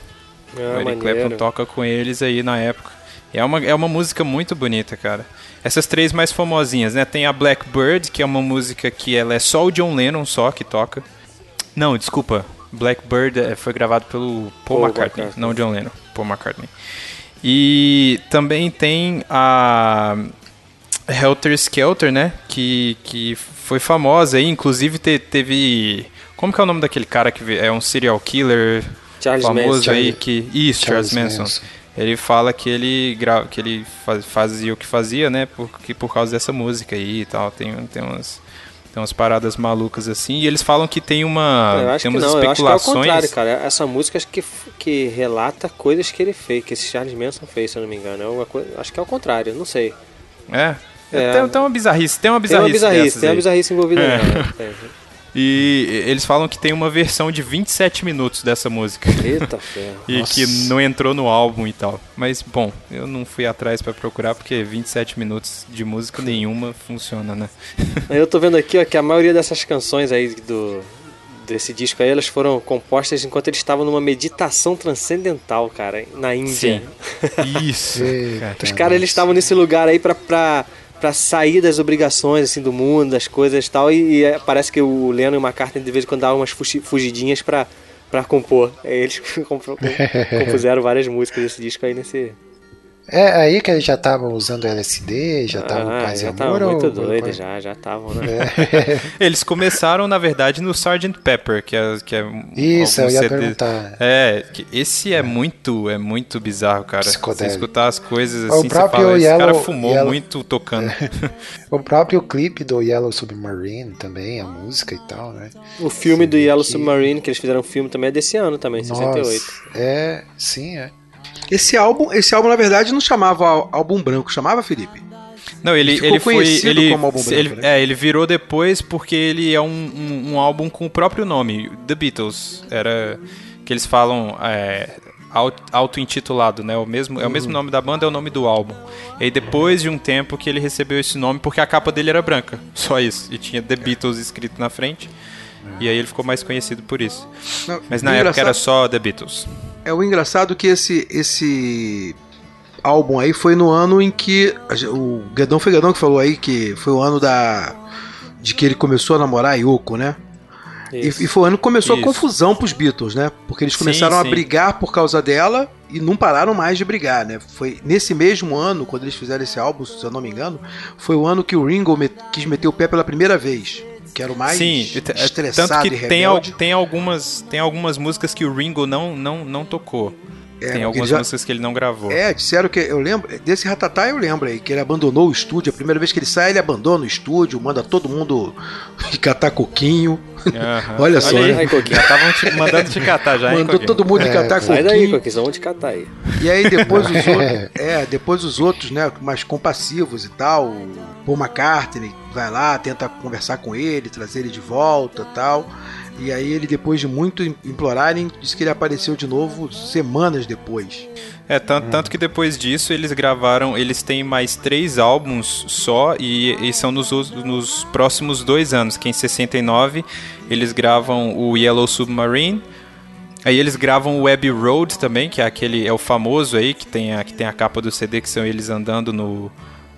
Ah, o Eric maneiro. Clapton toca com eles aí na época. E é uma, é uma música muito bonita, cara. Essas três mais famosinhas, né? Tem a Blackbird, que é uma música que ela é só o John Lennon só que toca. Não, desculpa. Blackbird eh, foi gravado pelo Paul, Paul McCartney, McCartney. não John Lennon, Paul McCartney. E também tem a Helter Skelter, né? Que, que foi famosa aí, inclusive te- teve. Como que é o nome daquele cara que é um serial killer Charles famoso Manson. aí que isso, Charles, Charles Manson. Manson. Ele fala que ele gra... que ele faz- fazia o que fazia, né? Porque por causa dessa música aí e tal, tem tem umas tem umas paradas malucas assim, e eles falam que tem uma eu acho tem que umas não, eu acho que é o especulações. contrário, cara. Essa música acho que, que relata coisas que ele fez, que esse Charles Manson fez, se eu não me engano. É coisa, acho que é o contrário, não sei. É. É. Tem, tem uma bizarrice, tem uma Tem uma bizarrice. bizarrice, tem uma bizarrice envolvida É. nela. E eles falam que tem uma versão de 27 minutos dessa música. Eita ferro. E Nossa. que não entrou no álbum e tal. Mas, bom, eu não fui atrás pra procurar porque 27 minutos de música nenhuma funciona, né? Eu tô vendo aqui ó, que a maioria dessas canções aí do desse disco aí, elas foram compostas enquanto eles estavam numa meditação transcendental, cara, na Índia. Isso. Eita, Os caras eles estavam nesse lugar aí pra, pra, pra sair das obrigações assim do mundo, das coisas e tal, e, e, é, parece que o Lennon e o McCartney de vez em quando davam umas fugi- fugidinhas pra, pra compor. Aí eles compuseram várias músicas desse disco aí nesse. É aí que eles já estavam usando LSD, já estavam ah, paz já amor. estavam muito ou- doidos, já, já estavam, né? Eles começaram, na verdade, no Sgt. Pepper, que é, que é um- Isso, eu ia CD perguntar. É, que esse é muito, é muito bizarro, cara. Você escutar as coisas O assim, você próprio fala, esse cara Yellow- fumou Yellow- muito tocando. O próprio clipe do Yellow Submarine também, a música e tal, né? O filme Você do Yellow que- Submarine, que eles fizeram um filme também, é desse ano também, 68. Nossa, é, sim, é. Esse álbum, esse álbum na verdade não chamava álbum branco, chamava Felipe? Não, ele, Ele ele foi. Ele, como álbum branco, ele, né? É, ele virou depois porque ele é um, um, um álbum com o próprio nome, The Beatles. Era. Que eles falam. É, au- auto-intitulado, né? O mesmo, é o mesmo nome da banda, é o nome do álbum. E aí depois de um tempo que ele recebeu esse nome, porque a capa dele era branca, só isso. E tinha The Beatles escrito na frente. E aí ele ficou mais conhecido por isso. Não, Mas na época era só The Beatles. É o engraçado que esse esse álbum aí foi no ano em que a o Guedão foi Guedão que falou aí que foi o ano da de que ele começou a namorar a Yoko, né? E, Isso. e foi o ano que começou Isso. a confusão pros Beatles, né? Porque eles Sim, começaram a sim. brigar por causa dela e não pararam mais de brigar, né? Foi nesse mesmo ano, quando eles fizeram esse álbum, se eu não me engano, foi o ano que o Ringo met- quis meter o pé pela primeira vez. Que era o mais Sim, é, estressado tanto que e tem, rebelde. tem, algumas, tem algumas músicas que o Ringo não, não, não tocou. É, tem algumas já- músicas que ele não gravou. É, disseram que eu lembro, desse Ratatá eu lembro aí, que ele abandonou o estúdio, a primeira vez que ele sai, ele abandona o estúdio, manda todo mundo catar coquinho. Aham. Olha só, aí, né? Aí, Coquinho. Já estavam te- mandando te catar já, hein, Mandou Coquinho? todo mundo É, catar Sai daí, coquinho. Coquinho, vamos te catar aí. E aí depois os outros, é, depois os outros, né, mais compassivos e tal, Paul McCartney vai lá, tenta conversar com ele, trazer ele de volta, tal. E aí ele depois de muito implorarem, disse que ele apareceu de novo semanas depois. É, tanto, tanto que depois disso eles gravaram, eles têm mais três álbuns só e, e são nos, nos próximos dois anos, que em 69 eles gravam o Yellow Submarine, aí eles gravam o Abbey Road também, que é aquele, é o famoso aí, que tem a, que tem a capa do CD, que são eles andando no,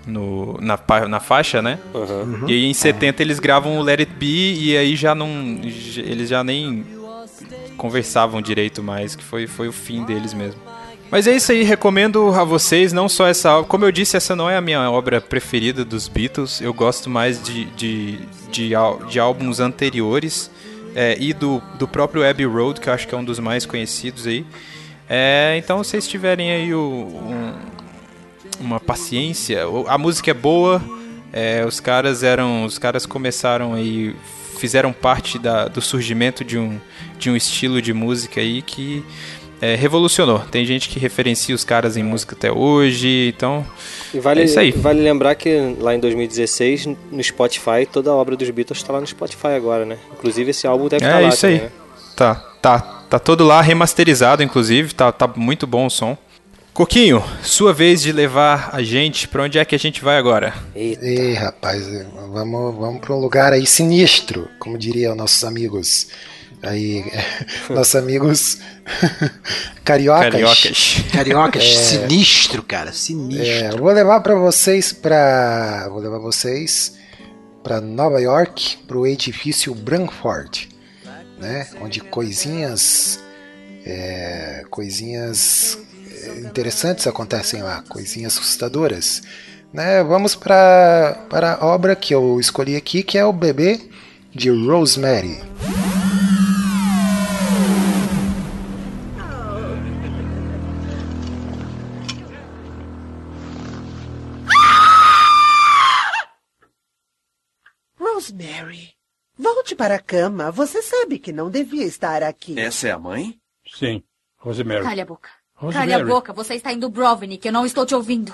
no, na, na faixa, né? Uhum. E aí em 70 eles gravam o Let It Be e aí já não. Eles já nem conversavam direito mais, que foi, foi o fim deles mesmo. Mas é isso aí, recomendo a vocês, não só essa obra. Como eu disse, essa não é a minha obra preferida dos Beatles. Eu gosto mais de, de, de, ál- de álbuns anteriores é, e do, do próprio Abbey Road, que eu acho que é um dos mais conhecidos aí. É, então, se vocês tiverem aí o, um- uma paciência, a música é boa, é, os caras eram. Os caras começaram aí. Fizeram parte da, do surgimento de um, de um estilo de música aí que é, revolucionou. Tem gente que referencia os caras em música até hoje, então. E vale, é isso aí. vale lembrar que lá em 2016, no Spotify, toda a obra dos Beatles está lá no Spotify agora, né? Inclusive esse álbum deve estar É lá isso aí. também, né? Tá, tá. Tá todo lá remasterizado, inclusive. Tá, tá muito bom o som. Coquinho, sua vez de levar a gente. Pra onde é que a gente vai agora? Ih, rapaz, vamos, vamos para um lugar aí sinistro, como diriam nossos amigos. Aí, nossos amigos cariocas. Cariocas. Cariocas, É. sinistro, cara, sinistro. É, eu vou levar para vocês para, vou levar vocês para Nova York, para o edifício Branford, né? Onde coisinhas, é, coisinhas interessantes acontecem lá, coisinhas assustadoras. Né? Vamos para para a obra que eu escolhi aqui, que é o bebê de Rosemary. Rosemary, volte para a cama. Você sabe que não devia estar aqui. Essa é a mãe? Sim, Rosemary. Calha a boca. Rosemary. Calha a boca, você está indo Brovnik, eu não estou te ouvindo.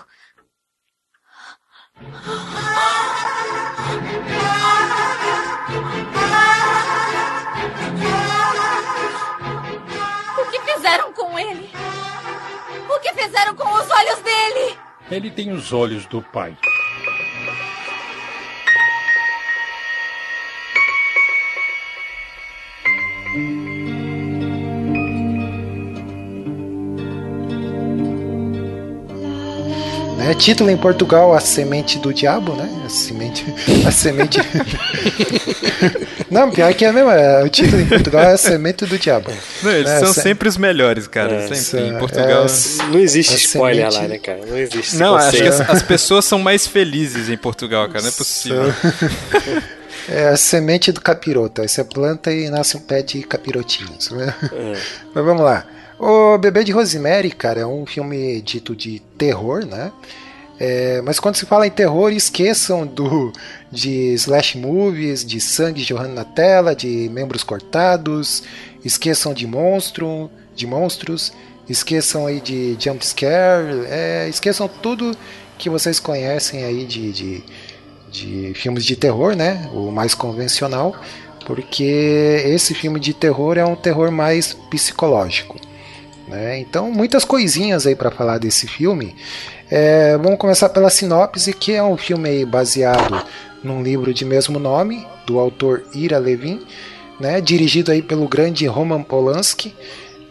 O que fizeram com ele? O que fizeram com os olhos dele? Ele tem os olhos do pai. Né? Título em Portugal, A Semente do Diabo, né? A semente. A semente. Não, pior que é mesmo. é, O título em Portugal é A Semente do Diabo. Não, eles É, são se- sempre os melhores, cara. É, sempre. é, em Portugal. é, Não existe spoiler semente- lá, né, cara? Não existe Não, acho que as, as pessoas são mais felizes em Portugal, cara. Não é possível. É a semente do capiroto. Aí você planta e nasce um pé de capirotinhos. Né? Mas vamos lá. O Bebê de Rosemary, cara, é um filme dito de terror, né? É, mas quando se fala em terror, esqueçam do de slash movies, de sangue jorrando na tela, de membros cortados, esqueçam de monstro, de monstros, esqueçam aí de jump scare, é, esqueçam tudo que vocês conhecem aí de, de, de filmes de terror, né? O mais convencional, porque esse filme de terror é um terror mais psicológico. Né? Então, muitas coisinhas aí para falar desse filme. É, vamos começar pela sinopse, que é um filme baseado num livro de mesmo nome, do autor Ira Levin, né? dirigido aí pelo grande Roman Polanski,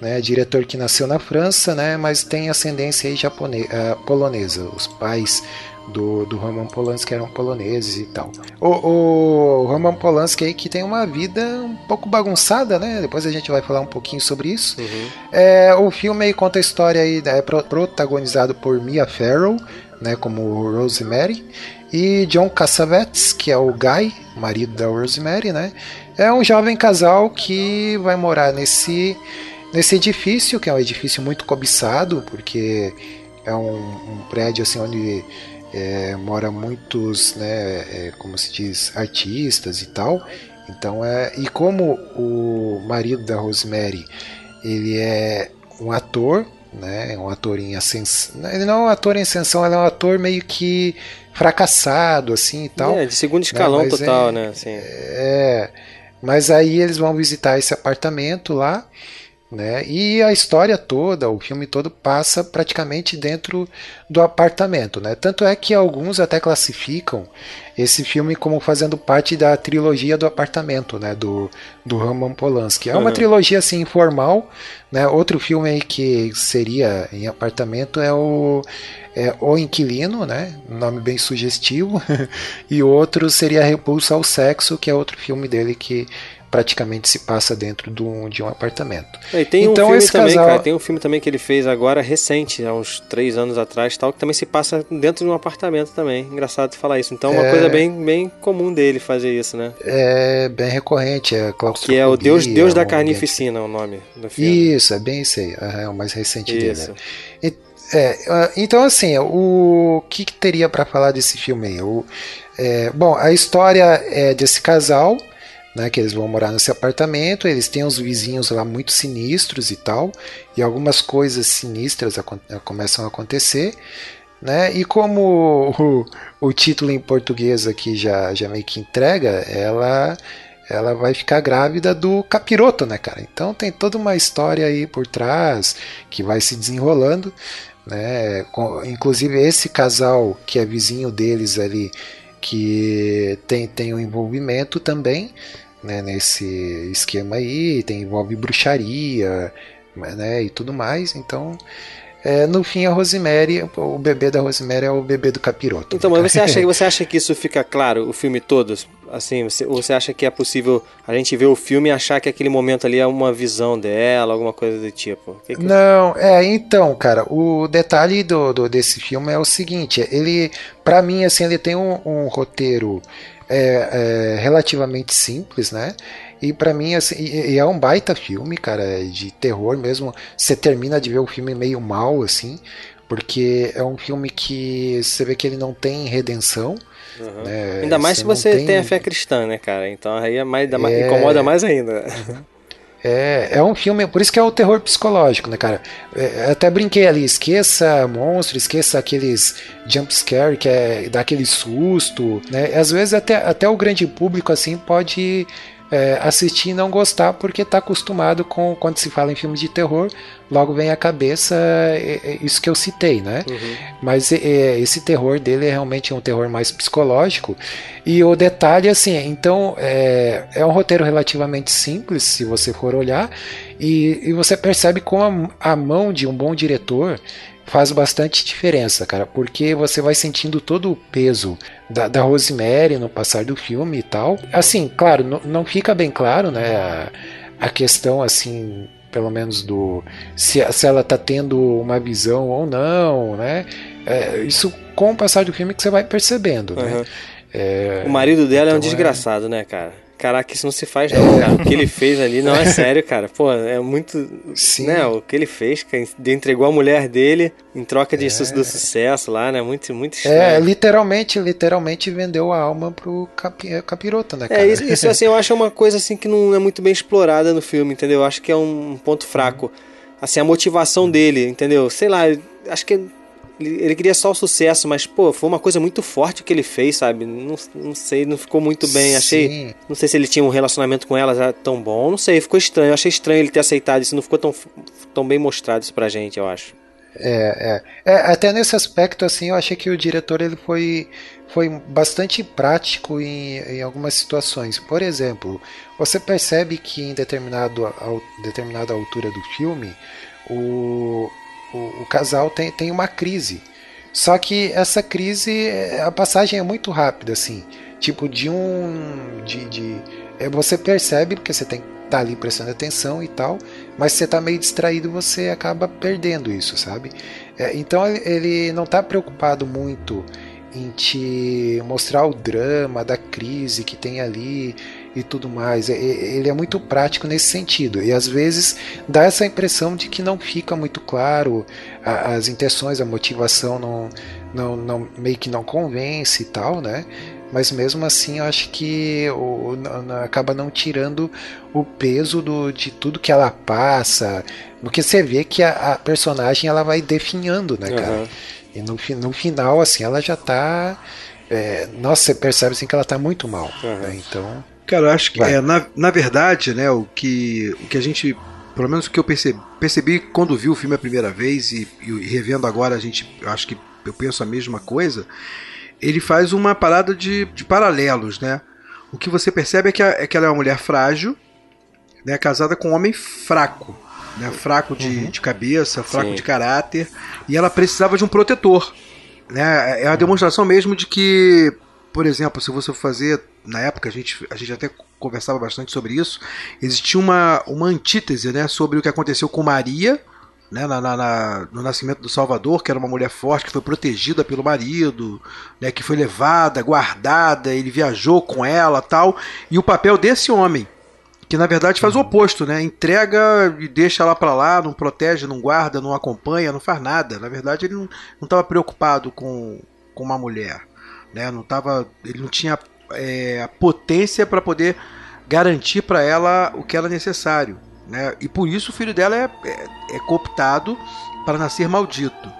né? diretor que nasceu na França, né? mas tem ascendência aí japone- eh, polonesa. Os pais do, do Roman Polanski eram poloneses e tal. O, o Roman Polanski aí que tem uma vida um pouco bagunçada, né? Depois a gente vai falar um pouquinho sobre isso. É, o filme aí conta a história aí, é pro- protagonizado por Mia Farrow, né, como Rosemary, e John Cassavetes, que é o Guy, marido da Rosemary, né? É um jovem casal que vai morar nesse nesse edifício, que é um edifício muito cobiçado, porque é um, um prédio assim onde é, mora muitos, né, é, como se diz, artistas e tal. Então é e como o marido da Rosemary ele é um ator, né, um ator em ascensão. Ele não é um ator em ascensão, ele é um ator meio que fracassado assim e tal. É, de segundo escalão mas total, é- né? Assim. É, mas aí eles vão visitar esse apartamento lá, Né? E a história toda, o filme todo passa praticamente dentro do apartamento, né? Tanto é que alguns até classificam esse filme como fazendo parte da trilogia do apartamento, né? Do, do Roman Polanski. É uma Uhum. trilogia assim informal, né? Outro filme que seria em apartamento é o é O Inquilino, né? Um nome bem sugestivo. e outro seria Repulsa ao Sexo, que é outro filme dele que praticamente se passa dentro de um, de um apartamento. E tem então um filme esse também, casal cara, tem um filme também que ele fez agora recente, há uns três anos atrás, tal, que também se passa dentro de um apartamento também. Engraçado falar isso. Então é uma É. coisa bem, bem comum dele fazer isso, né? é bem recorrente, é Que é o Deus, claustrofobia, Deus da um ambiente- Carnificina, o nome do filme. Isso, é bem isso aí. aham, É o mais recente dele. Isso. né? E- é, ah, então, assim, o que, que teria para falar desse filme aí? O, é, bom, a história é desse casal, né, que eles vão morar nesse apartamento, eles têm uns vizinhos lá muito sinistros e tal, e algumas coisas sinistras começam a acontecer. Né? E como o, o título em português aqui já, já meio que entrega, ela ela vai ficar grávida do capiroto, né, cara? Então tem toda uma história aí por trás que vai se desenrolando, né? Com- inclusive esse casal que é vizinho deles ali, que tem, tem um envolvimento também, né, nesse esquema aí, tem envolve bruxaria, né, e tudo mais. Então, é, no fim a Rosemary, o bebê da Rosemary é o bebê do capiroto. Então, né, mas você cara? acha, você acha que isso fica claro, o filme todo? Assim, você, você acha que é possível a gente ver o filme e achar que aquele momento ali é uma visão dela, alguma coisa do tipo? Que que- Não, é, então, cara, o detalhe do, do- desse filme é o seguinte, ele, pra mim, assim, ele tem um, um roteiro é, é, relativamente simples, né? E pra mim, assim, e- e é um baita filme, cara, de terror mesmo. Você termina de ver o filme meio mal, assim, porque é um filme que você vê que ele não tem redenção. Uhum. né? Ainda mais se você tem- tem a fé cristã, né, cara? Então aí é mais, É. incomoda mais ainda. É, é um filme, por isso que é o terror psicológico, né, cara? É, até brinquei ali, esqueça monstro, esqueça aqueles jump scare que é dá aquele susto, né? Às vezes até, até o grande público assim pode é, assistir e não gostar porque tá acostumado com quando se fala em filmes de terror, logo vem à cabeça é, é, isso que eu citei, né? Mas é, esse terror dele é realmente um terror mais psicológico. E o detalhe, assim, então é, é um roteiro relativamente simples, se você for olhar, e, e você percebe como a, a mão de um bom diretor faz bastante diferença, cara, porque você vai sentindo todo o peso da, da Rosemary no passar do filme e tal. Assim, claro, não, não fica bem claro, né, a, a questão, assim, pelo menos do se, se ela tá tendo uma visão ou não, né? É, isso com o passar do filme que você vai percebendo, né? Uhum. É, O marido dela é um então desgraçado, né, cara? Caraca, isso não se faz não, cara. O que ele fez ali não é sério, cara. Pô, é muito... Sim. Né, o que ele fez, cara, entregou a mulher dele em troca de su- do sucesso lá, né? Muito, muito É, estranho. literalmente, literalmente vendeu a alma pro capi, capiroto, né, cara? É, isso, isso, assim, eu acho uma coisa assim que não é muito bem explorada no filme, entendeu? Eu acho que é um ponto fraco. Assim, a motivação dele, entendeu? Sei lá, acho que ele, ele queria só o sucesso, mas, pô, foi uma coisa muito forte o que ele fez, sabe? Não, não sei, não ficou muito bem. Achei. Sim. Não sei se ele tinha um relacionamento com ela já tão bom, não sei, ficou estranho. Eu achei estranho ele ter aceitado isso, não ficou tão, tão bem mostrado isso pra gente, eu acho. É, é. É, até nesse aspecto, assim, eu achei que o diretor ele foi, foi bastante prático em, em algumas situações. Por exemplo, você percebe que em determinado, determinada altura do filme, o, o, o casal tem, tem uma crise. Só que essa crise, a passagem é muito rápida, assim. Tipo, de um. De, de, é, você percebe, porque você tem que estar ali prestando atenção e tal, mas você tá meio distraído você acaba perdendo isso, sabe? É, então ele não tá preocupado muito em te mostrar o drama da crise que tem ali e tudo mais. É- é- Ele é muito prático nesse sentido. E às vezes dá essa impressão de que não fica muito claro as intenções, a motivação não, não, não meio que não convence e tal, né? Mas mesmo assim eu acho que o, acaba não tirando o peso do, de tudo que ela passa. Porque você vê que a, a personagem ela vai definhando, né, cara? Aham. E no, no final, assim, ela já tá. é, nossa, você percebe assim, que ela tá muito mal. né? Então. Cara, eu acho que é, na, na verdade, né, o que, o que a gente pelo menos o que eu percebi, percebi quando vi o filme a primeira vez e, e revendo agora, a gente, acho que eu penso a mesma coisa. Ele faz uma parada de, de paralelos, né? O que você percebe é que, a, é que ela é uma mulher frágil, né, casada com um homem fraco, né, fraco de, uhum. de cabeça, fraco Sim. de caráter, e ela precisava de um protetor. Né? É a demonstração mesmo de que, por exemplo, se você fazer, na época a gente, a gente até conversava bastante sobre isso, existia uma, uma antítese né, sobre o que aconteceu com Maria, né, na, na, no nascimento do Salvador, que era uma mulher forte, que foi protegida pelo marido, né, que foi levada, guardada, ele viajou com ela tal, e o papel desse homem, que na verdade faz o oposto, né? Entrega e deixa ela para lá, não protege, não guarda, não acompanha, não faz nada. Na verdade, ele não estava preocupado com, com uma mulher, né? Não tava, ele não tinha é, a potência para poder garantir para ela o que era necessário, né? E por isso o filho dela é, é, é cooptado para nascer maldito.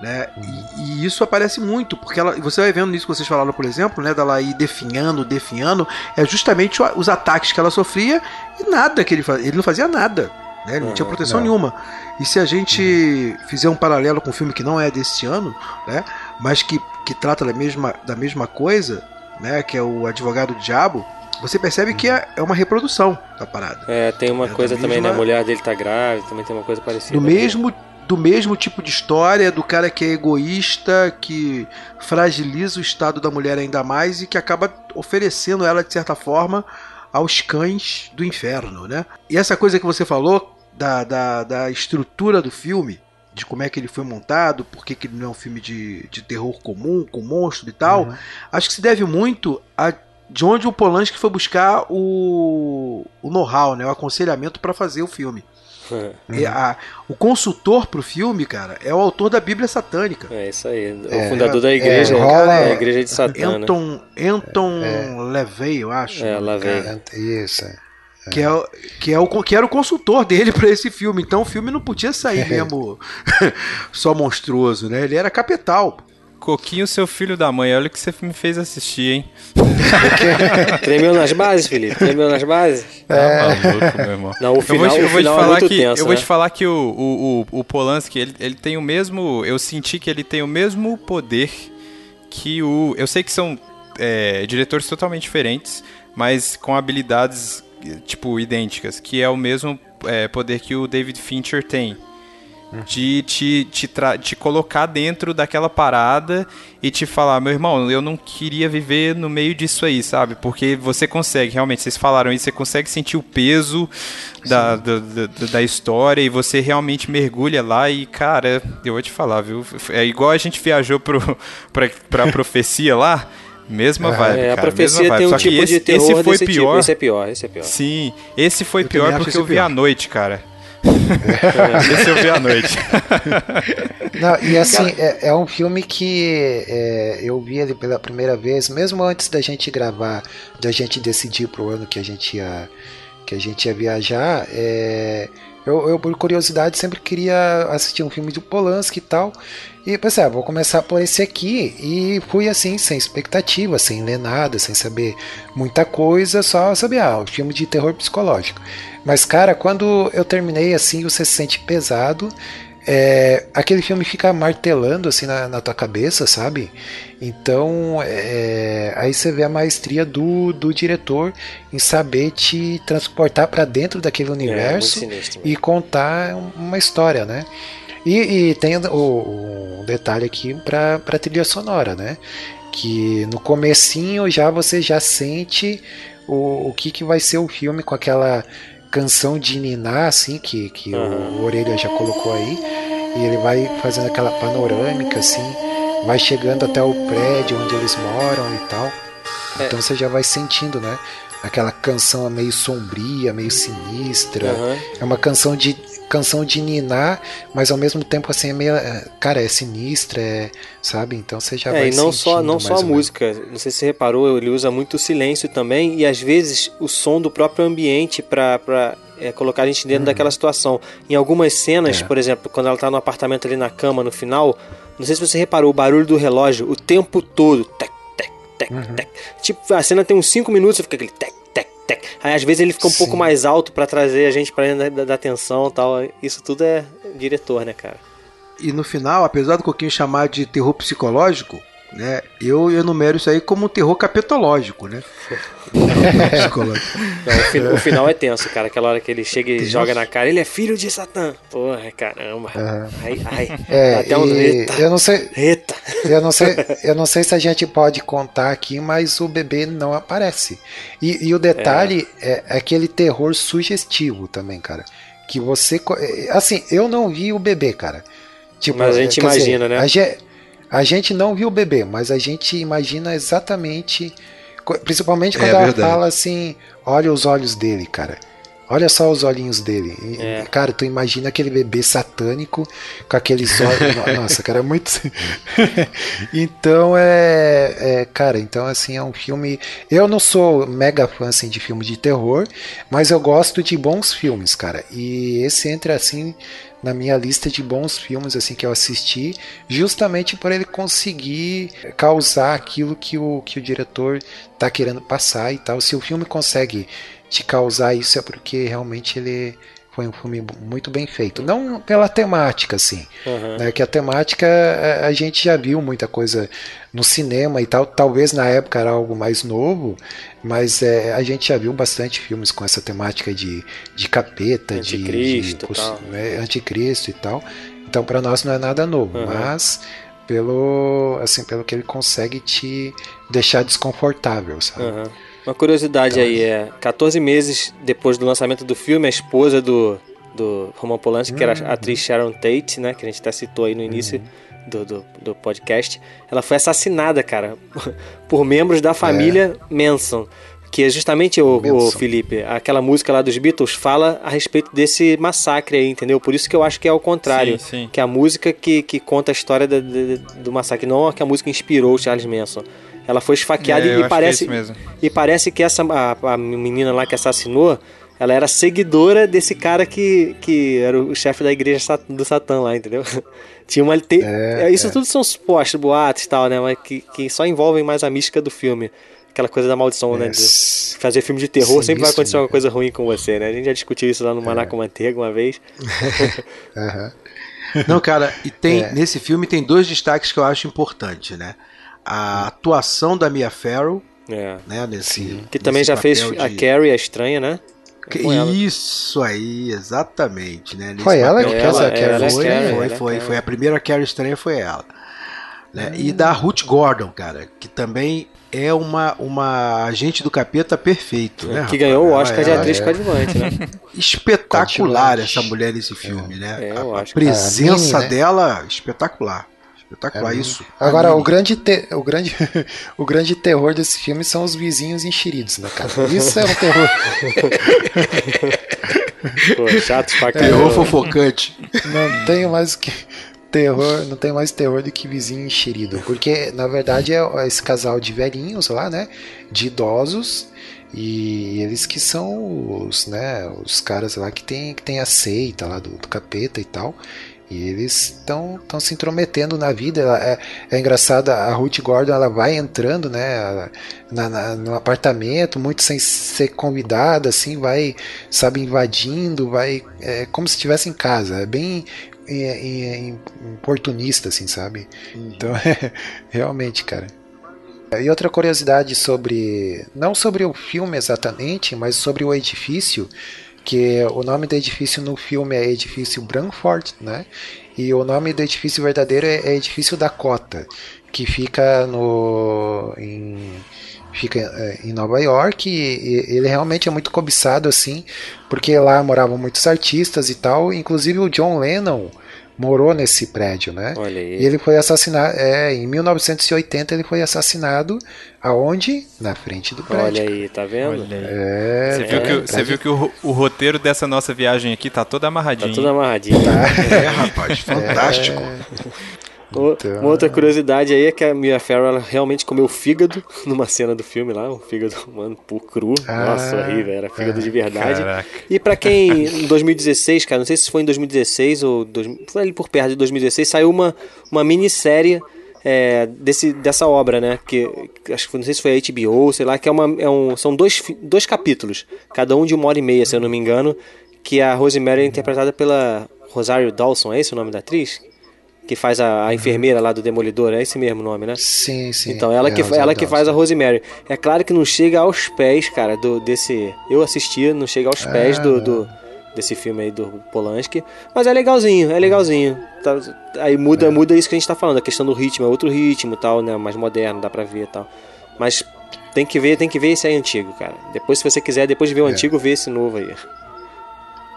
Né? E, e, isso aparece muito, porque ela, você vai vendo nisso que vocês falaram, por exemplo, né, dela ir definhando, definhando, é justamente os ataques que ela sofria e nada que ele fazia. Ele não fazia nada. Né? Ele não, não tinha proteção não. nenhuma. E se a gente uhum. fizer um paralelo com um filme que não é desse ano, né, mas que, que trata da mesma, da mesma coisa, né, que é o Advogado do Diabo, você percebe que é, é uma reprodução da parada. É, tem uma é coisa também, mesma... né? A mulher dele tá grávida, também tem uma coisa parecida. Do mesmo do mesmo tipo de história do cara que é egoísta, que fragiliza o estado da mulher ainda mais e que acaba oferecendo ela de certa forma aos cães do inferno, né? E essa coisa que você falou da, da, da estrutura do filme, de como é que ele foi montado, por que, ele não é um filme de, de terror comum, com monstro e tal, uhum. acho que se deve muito a de onde o Polanski foi buscar o, o know-how, né, o aconselhamento para fazer o filme. É. A, o consultor pro filme, cara, é o autor da Bíblia Satânica. É isso aí. O é, fundador da igreja, é, rola, a igreja de Satã. Anton, né? Anton é, LaVey, eu acho. É, LaVey. Isso. Que, é, que, é o, que era o consultor dele para esse filme. Então o filme não podia sair mesmo só monstruoso, né? Ele era capital. Coquinho, seu filho da mãe, olha o que você me fez assistir, hein? Tremeu nas bases, Felipe? Tremeu nas bases? É. Tá maluco, meu irmão. Não, o final, eu vou, eu vou te é falar é que, tenso, Eu vou né? te falar que o, o, o, o Polanski, ele, ele tem o mesmo... Eu senti que ele tem o mesmo poder que o... Eu sei que são é, diretores totalmente diferentes, mas com habilidades, tipo, idênticas, que é o mesmo é, poder que o David Fincher tem de te, te, te colocar dentro daquela parada e te falar, meu irmão, eu não queria viver no meio disso aí, sabe? Porque você consegue, realmente, vocês falaram isso, você consegue sentir o peso da, da, da, da, história e você realmente mergulha lá e, cara, eu vou te falar, viu? É igual a gente viajou pro, pra, pra profecia lá. Mesma vibe, é, a profecia tem um tipo esse, de terror esse foi pior. Tipo. Esse é pior, esse é pior. Sim, esse foi eu pior porque eu vi pior. à noite, cara. Esse eu vi à noite. Não, e assim, é, é, um filme que é, eu vi ele pela primeira vez, mesmo antes da gente gravar, da gente decidir pro ano que a gente ia, que a gente ia viajar. É, eu, eu, por curiosidade, sempre queria assistir um filme do Polanski e tal. E pensei, ah, vou começar por esse aqui. E fui assim, sem expectativa, sem ler nada, sem saber muita coisa, só saber, ah, um filme de terror psicológico. Mas, cara, quando eu terminei assim, você se sente pesado. É, aquele filme fica martelando assim na, na tua cabeça, sabe? Então, é, aí você vê a maestria do, do diretor em saber te transportar para dentro daquele é, universo é, e contar uma história, né? E, e tem o, o detalhe aqui para a trilha sonora, né? Que no comecinho já você já sente o, o que, que vai ser o filme com aquela canção de Niná, assim, que, que uhum. o Orelha já colocou aí, e ele vai fazendo aquela panorâmica, assim, vai chegando até o prédio onde eles moram e tal. É. Então você já vai sentindo, né? Aquela canção meio sombria, meio sinistra. Uhum. É uma canção de canção de ninar, mas ao mesmo tempo assim é meio, é, cara, é sinistra, é, sabe? Então você já é, vai e não só não só a música, não sei se você reparou, ele usa muito o silêncio também e às vezes o som do próprio ambiente para é, colocar a gente dentro uhum. daquela situação. Em algumas cenas, é. por exemplo, quando ela tá no apartamento ali na cama no final, não sei se você reparou o barulho do relógio o tempo todo, tec, tec, uhum. tec. Tipo, a cena tem uns 5 minutos e fica aquele tec, tec, tec. Aí às vezes ele fica um Sim. pouco mais alto pra trazer a gente pra dentro da, da atenção e tal. Isso tudo é diretor, né, cara? E no final, apesar do Coquinho chamar de terror psicológico, né? Eu enumero isso aí como um terror capetológico, né? Não, o, fi- o final é tenso, cara. Aquela hora que ele chega e joga na cara, ele é filho de Satã. Porra, caramba. Ai, ai. É, até um. Eita. eu não sei, Eita. eu não sei, eu não sei se a gente pode contar aqui, mas o bebê não aparece. E, e o detalhe é. aquele terror sugestivo também, cara. Que você, é, assim, eu não vi o bebê, cara. Tipo, Mas a gente quer dizer, imagina, né? A gente, a gente não viu o bebê, mas a gente imagina exatamente, principalmente É quando ela verdade. fala assim, olha os olhos dele, cara. Olha só os olhinhos dele. É. Cara, tu imagina aquele bebê satânico com aqueles olhos. No- Nossa, cara, é muito. então é, é. Cara, então assim, é um filme. Eu não sou mega fã assim, de filme de terror, mas eu gosto de bons filmes, cara. E esse entra assim na minha lista de bons filmes assim que eu assisti, justamente por ele conseguir causar aquilo que o, que o diretor tá querendo passar e tal. Se o filme consegue te causar isso é porque realmente ele foi um filme muito bem feito. Não pela temática, assim. Aham. Né, que a temática a, a gente já viu muita coisa no cinema e tal. Talvez na época era algo mais novo, mas é, a gente já viu bastante filmes com essa temática de, de capeta, de- Anticristo de, e tal. né, anticristo e tal. Então para nós não é nada novo, Aham. mas pelo assim pelo que ele consegue te deixar desconfortável, sabe? Aham. Uma curiosidade aí é: 14 meses depois do lançamento do filme, a esposa do, do Roman Polanski, que era a atriz Sharon Tate, né? Que a gente até citou aí no início do, do, do podcast, ela foi assassinada, cara, por membros da família Manson. Que é justamente o, o. Felipe, aquela música lá dos Beatles fala a respeito desse massacre aí, entendeu? Por isso que eu acho que é o contrário. Sim, sim. Que é a música que, que conta a história da- do massacre, não que a música inspirou o Charles Manson. Ela foi esfaqueada É, e acho parece. que é. E parece que essa a, a menina lá que assassinou, ela era seguidora desse cara que, que era o chefe da igreja do Satã lá, entendeu? Tinha uma tem- É, isso é. tudo são supostos boatos e tal, né, mas que, que só envolvem mais a mística do filme. Aquela coisa da maldição, né? É, De fazer filme de terror sempre vai acontecer né? alguma coisa ruim com você, né? A gente já discutiu isso lá no Maná com Manteiga uma vez. Aham. Não, cara, e tem É. nesse filme tem dois destaques que eu acho importantes, né? A atuação da Mia Farrow, É. né, nesse Que também nesse já fez papel a de- Carrie, a estranha, né? Que-. Isso aí, exatamente, né? Nesse Foi ela que fez a Carrie é foi, foi, é foi, foi a primeira Carrie estranha foi ela. Né? E da Ruth Gordon, cara, que também é uma, uma agente do capeta perfeito, né? que rapaz? ganhou o Oscar de atriz é coadjuvante, né? Espetacular essa mulher nesse filme, né? É, a, eu a acho. presença A Minnie, né? dela, espetacular. Espetacular isso. Agora, o grande, te- o, grande, o grande terror desse filme são os vizinhos enxeridos, né, cara? Isso é um terror. Pô, chato pra Terror caramba. fofocante. Não tenho mais que terror, não tem mais terror do que vizinho enxerido, porque na verdade é esse casal de velhinhos lá, né, de idosos e eles que são os, né, os caras lá que tem que tem a seita lá do, do capeta e tal. E eles estão se intrometendo na vida. Ela- é, é engraçado, a Ruth Gordon ela vai entrando né, na- na- no apartamento, muito sem ser convidada, assim, vai, sabe, invadindo, vai. É como se estivesse em casa. É bem é, é, oportunista, assim, sabe? Então, é, realmente, cara. E outra curiosidade sobre. Não sobre o filme exatamente, mas sobre o edifício. Que o nome do edifício no filme é Edifício Branford, né? E o nome do edifício verdadeiro é, é Edifício Dakota, que fica no. Em, fica é, em Nova York e ele realmente é muito cobiçado assim, porque lá moravam muitos artistas e tal, inclusive o John Lennon morou nesse prédio, né? Olha aí. E ele foi assassinado, é, em 1980 ele foi assassinado aonde? Na frente do prédio. Olha aí, tá vendo? Olha aí. É, Você viu, é, que, o- você viu que o, o roteiro dessa nossa viagem aqui tá todo Tá amarradinho. tudo amarradinho. É, rapaz, fantástico. Então, Uma outra curiosidade aí é que a Mia Farrow realmente comeu fígado numa cena do filme lá, um fígado, mano, por cru. Nossa, Ah, horrível, era fígado de verdade. Caraca. E pra quem, em 2016, cara, não sei se foi em 2016 ou dois- foi ali por perto de 2016, saiu uma, uma minissérie é, desse, dessa obra, né? Que, acho que não sei se foi a HBO, sei lá, que é uma, é um, são dois, dois capítulos, cada um de uma hora e meia, se eu não me engano, que a Rosemary é interpretada pela Rosário Dawson, é esse o nome da atriz? Que faz a, a enfermeira lá do Demolidor, é esse mesmo nome, né? Sim, sim. Então, ela, É, que, Rosário ela que faz a Rosemary. É claro que não chega aos pés, cara, do, desse. Eu assistia, não chega aos pés Ah, do, desse filme aí do Polanski. Mas é legalzinho, é legalzinho. Tá- aí muda, É. muda isso que a gente tá falando, a questão do ritmo, é outro ritmo e tal, né? Mais moderno, dá pra ver e tal. Mas tem que ver, tem que ver esse aí antigo, cara. Depois, se você quiser, depois de ver o É. antigo, ver esse novo aí.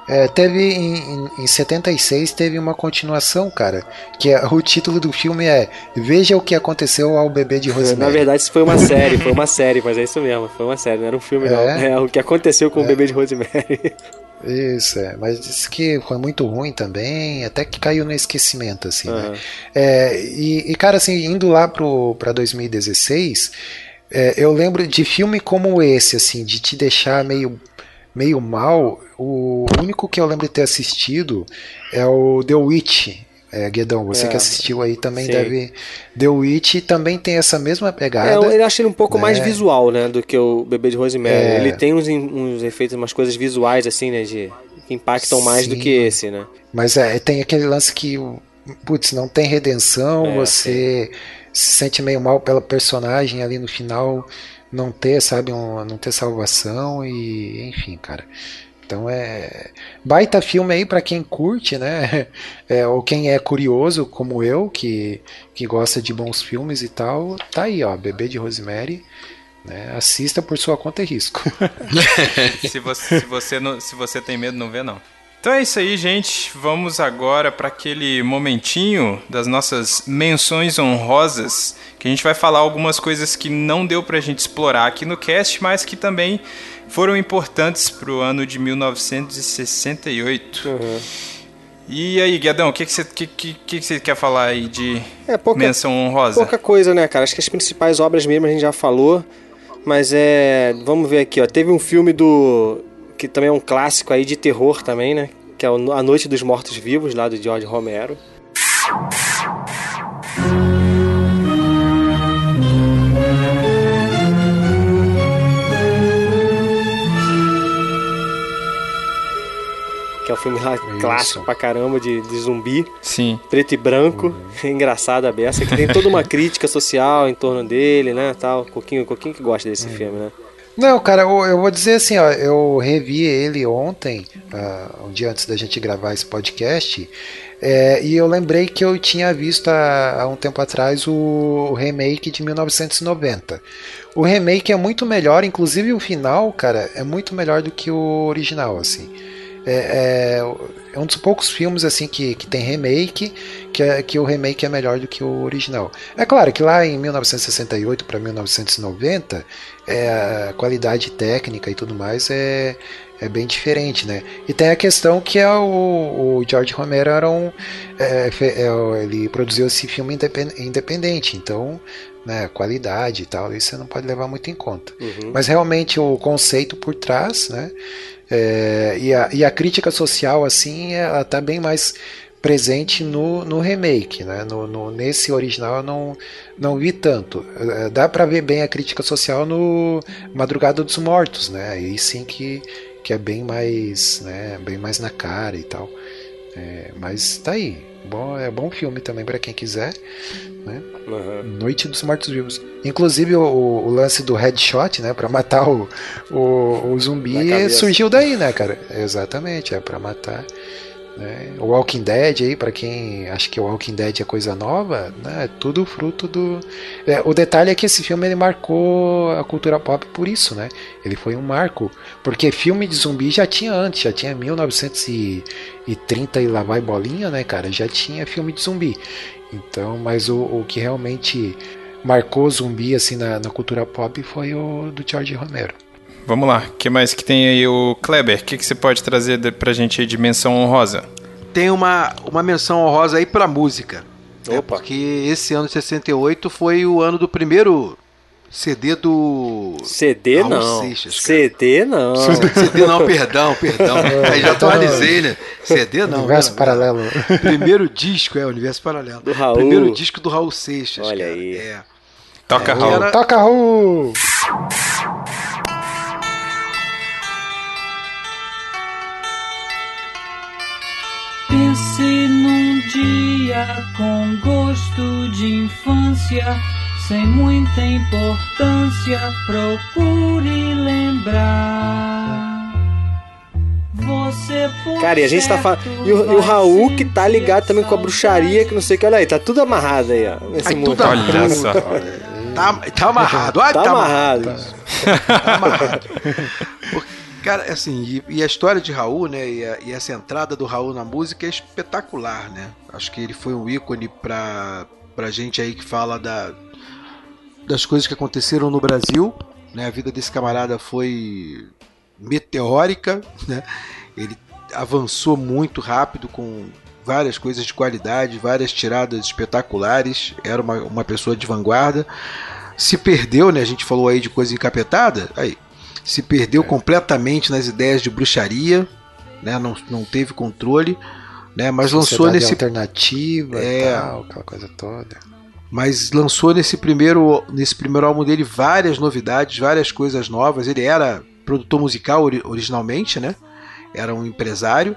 É, teve em, em, em 76 teve uma continuação, cara, que é, o título do filme é Veja o que aconteceu ao bebê de Rosemary. Na verdade, isso foi uma série, foi uma série, mas é isso mesmo, foi uma série, não era um filme, não. É? É o que aconteceu com o É. bebê de Rosemary. Isso, é. Mas disse que foi muito ruim também, até que caiu no esquecimento, assim, né? Aham. É, e, e, cara, assim, indo lá pro, pra 2016, é, eu lembro de filme como esse, assim, de te deixar meio, meio mal. O único que eu lembro de ter assistido é o The Witch. É, Guedão, você É, que assistiu aí também sim. deve. The Witch também tem essa mesma pegada. É, eu, eu acho ele um pouco mais né? visual, né, do que o Bebê de Rosemary. É. Ele tem uns, uns efeitos, umas coisas visuais, assim, né, de, que impactam mais do Sim. que esse, né. Mas é, tem aquele lance que, putz, não tem redenção, É, você se sente meio mal pela personagem ali no final, não ter, sabe, um, não ter salvação e, enfim, cara. Então é baita filme aí pra quem curte, né? É, ou quem é curioso como eu, que, que gosta de bons filmes e tal, tá aí, ó, Bebê de Rosemary. Né? Assista por sua conta e risco. se, você, se, você não, se você tem medo, não vê, não. Então é isso aí, gente. Vamos agora para aquele momentinho das nossas menções honrosas, que a gente vai falar algumas coisas que não deu pra gente explorar aqui no cast, mas que também foram importantes pro ano de 1968. Uhum. E aí, Guedão, o que, que, você, que, que, que você quer falar aí de É, pouca- menção honrosa? Pouca coisa, né, cara? Acho que as principais obras mesmo a gente já falou. Mas é. Vamos ver aqui, ó. Teve um filme do. Que também é um clássico aí de terror também, né? Que é A Noite dos Mortos Vivos, lá do George Romero. Que é um filme lá clássico pra caramba de, de zumbi. Sim. Preto e branco. Engraçado a beça. Que tem toda uma crítica social em torno dele, né? Tal. Coquinho, Coquinho que gosta desse filme, né? Não, cara, eu, eu vou dizer assim, ó, eu revi ele ontem, ah, um dia antes da gente gravar esse podcast, é, e eu lembrei que eu tinha visto há, há um tempo atrás o, o remake de 1990. O remake é muito melhor, inclusive o final, cara, é muito melhor do que o original, assim. É, é, é um dos poucos filmes assim que, que tem remake, que, é, que o remake é melhor do que o original. É claro que lá em 1968 para 1990 é, a qualidade técnica e tudo mais é, é bem diferente, né? E tem a questão que é o, o George Romero era um, é, é, ele produziu esse filme independ- independente, então né, qualidade e tal, isso você não pode levar muito em conta. Uhum. Mas realmente o conceito por trás, né? É, e, a, e a crítica social, assim, ela tá bem mais presente no, no remake, né? No, no- nesse original eu não, não vi tanto. É, Dá pra ver bem a crítica social no Madrugada dos Mortos, né? Aí sim que, que é bem mais, né? Bem mais na cara e tal. É, mas tá aí. Bom, é bom filme também pra quem quiser. Né? Noite dos Mortos Vivos. Inclusive o, o lance do headshot, né, para matar o, o, o zumbi surgiu daí, né, cara? Exatamente, é para matar. Né? O Walking Dead aí, para quem acha que o Walking Dead é coisa nova, né, é tudo fruto do. É, o detalhe é que esse filme ele marcou a cultura pop por isso, né? Ele foi um marco, porque filme de zumbi já tinha antes, já tinha 1930 e lá vai bolinha, né, cara? Já tinha filme de zumbi. Então, mas o, o que realmente marcou zumbi assim na, na cultura pop foi o do George Romero. Vamos lá, o que mais que tem aí o Kleber? O que, que você pode trazer pra gente aí de menção honrosa? Tem uma, uma menção honrosa aí pra música. É porque esse ano de 68 foi o ano do primeiro CD do. CD Raul não. Seixas, cara. CD não. CD não, perdão, perdão. Aí já atualizei, né? CD não. Universo né? paralelo. Primeiro disco, é, Universo Paralelo. Do Raul. Primeiro disco do Raul Seixas. Olha cara. aí. É. Toca É, Raul. era- Toca, Raul! Dia com gosto de infância, sem muita importância, procure lembrar. Você Cara, e a gente tá falando. E, o- e Raul que tá ligado também com a bruxaria, que não sei o que. Olha aí, tá tudo amarrado aí, ó. Nesse Aí mundo. tudo Olha só. Tá, tá amarrado. Olha, Tá tá, amarrado. amarrado. Tá amarrado. Cara, assim, e, e a história de Raul, né, e, a- e essa entrada do Raul na música é espetacular, né? Acho que ele foi um ícone pra, pra gente aí que fala da, das coisas que aconteceram no Brasil, né? A vida desse camarada foi meteórica, né? Ele avançou muito rápido com várias coisas de qualidade, várias tiradas espetaculares, era uma, uma pessoa de vanguarda. Se perdeu, né? A gente falou aí de coisa encapetada, aí se perdeu completamente nas ideias de bruxaria, né? Não, não teve controle, né? Mas lançou Sociedade nesse alternativa É. tal, aquela coisa toda. mas lançou nesse primeiro nesse primeiro álbum dele várias novidades, várias coisas novas. Ele era produtor musical ori- originalmente, né? Era um empresário,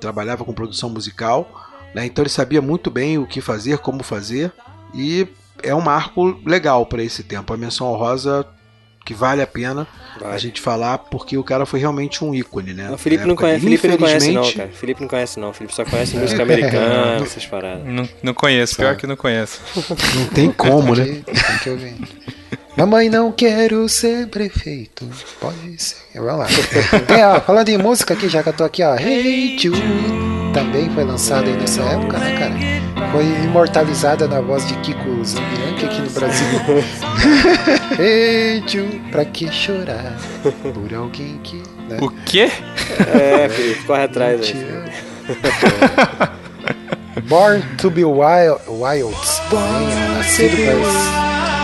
trabalhava com produção musical, né? Então ele sabia muito bem o que fazer, como fazer e é um marco legal para esse tempo. A menção honrosa que vale a pena a Vale. gente falar porque o cara foi realmente um ícone, né? O Felipe não conhece. Felipe não conhece não, cara. Felipe não conhece não. Felipe só conhece música americana, essas paradas. Não, não conheço, pior que não conheço. Não tem como, né? Tem que ouvir. Mamãe, não quero ser prefeito. Pode ser. Vamos lá. Tem, ó, falando em música aqui, já que eu tô aqui, ó. Hey Jude. Também foi lançada aí nessa época, né, cara? Foi imortalizada na voz de Kiko Zambianchi aqui no Brasil. hey Jude, pra que chorar por alguém que. Né? O quê? É, Felipe, corre atrás aí. Born to be wild, Wilds. Nascido pra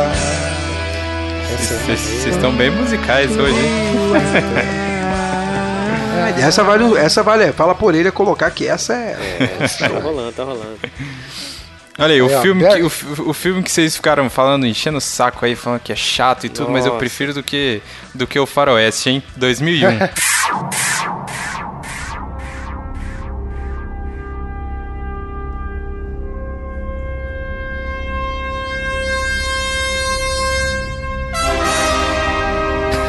é Vocês estão bem musicais hoje, hein? E essa vale, essa vale, fala por ele é colocar que essa é. É, tá rolando, tá rolando. Olha aí, o Aí, ó, filme, que, o, o filme que vocês ficaram falando, enchendo o saco aí, falando que é chato e tudo, mas eu Nossa. prefiro do que, do que o Faroeste, hein? 2001.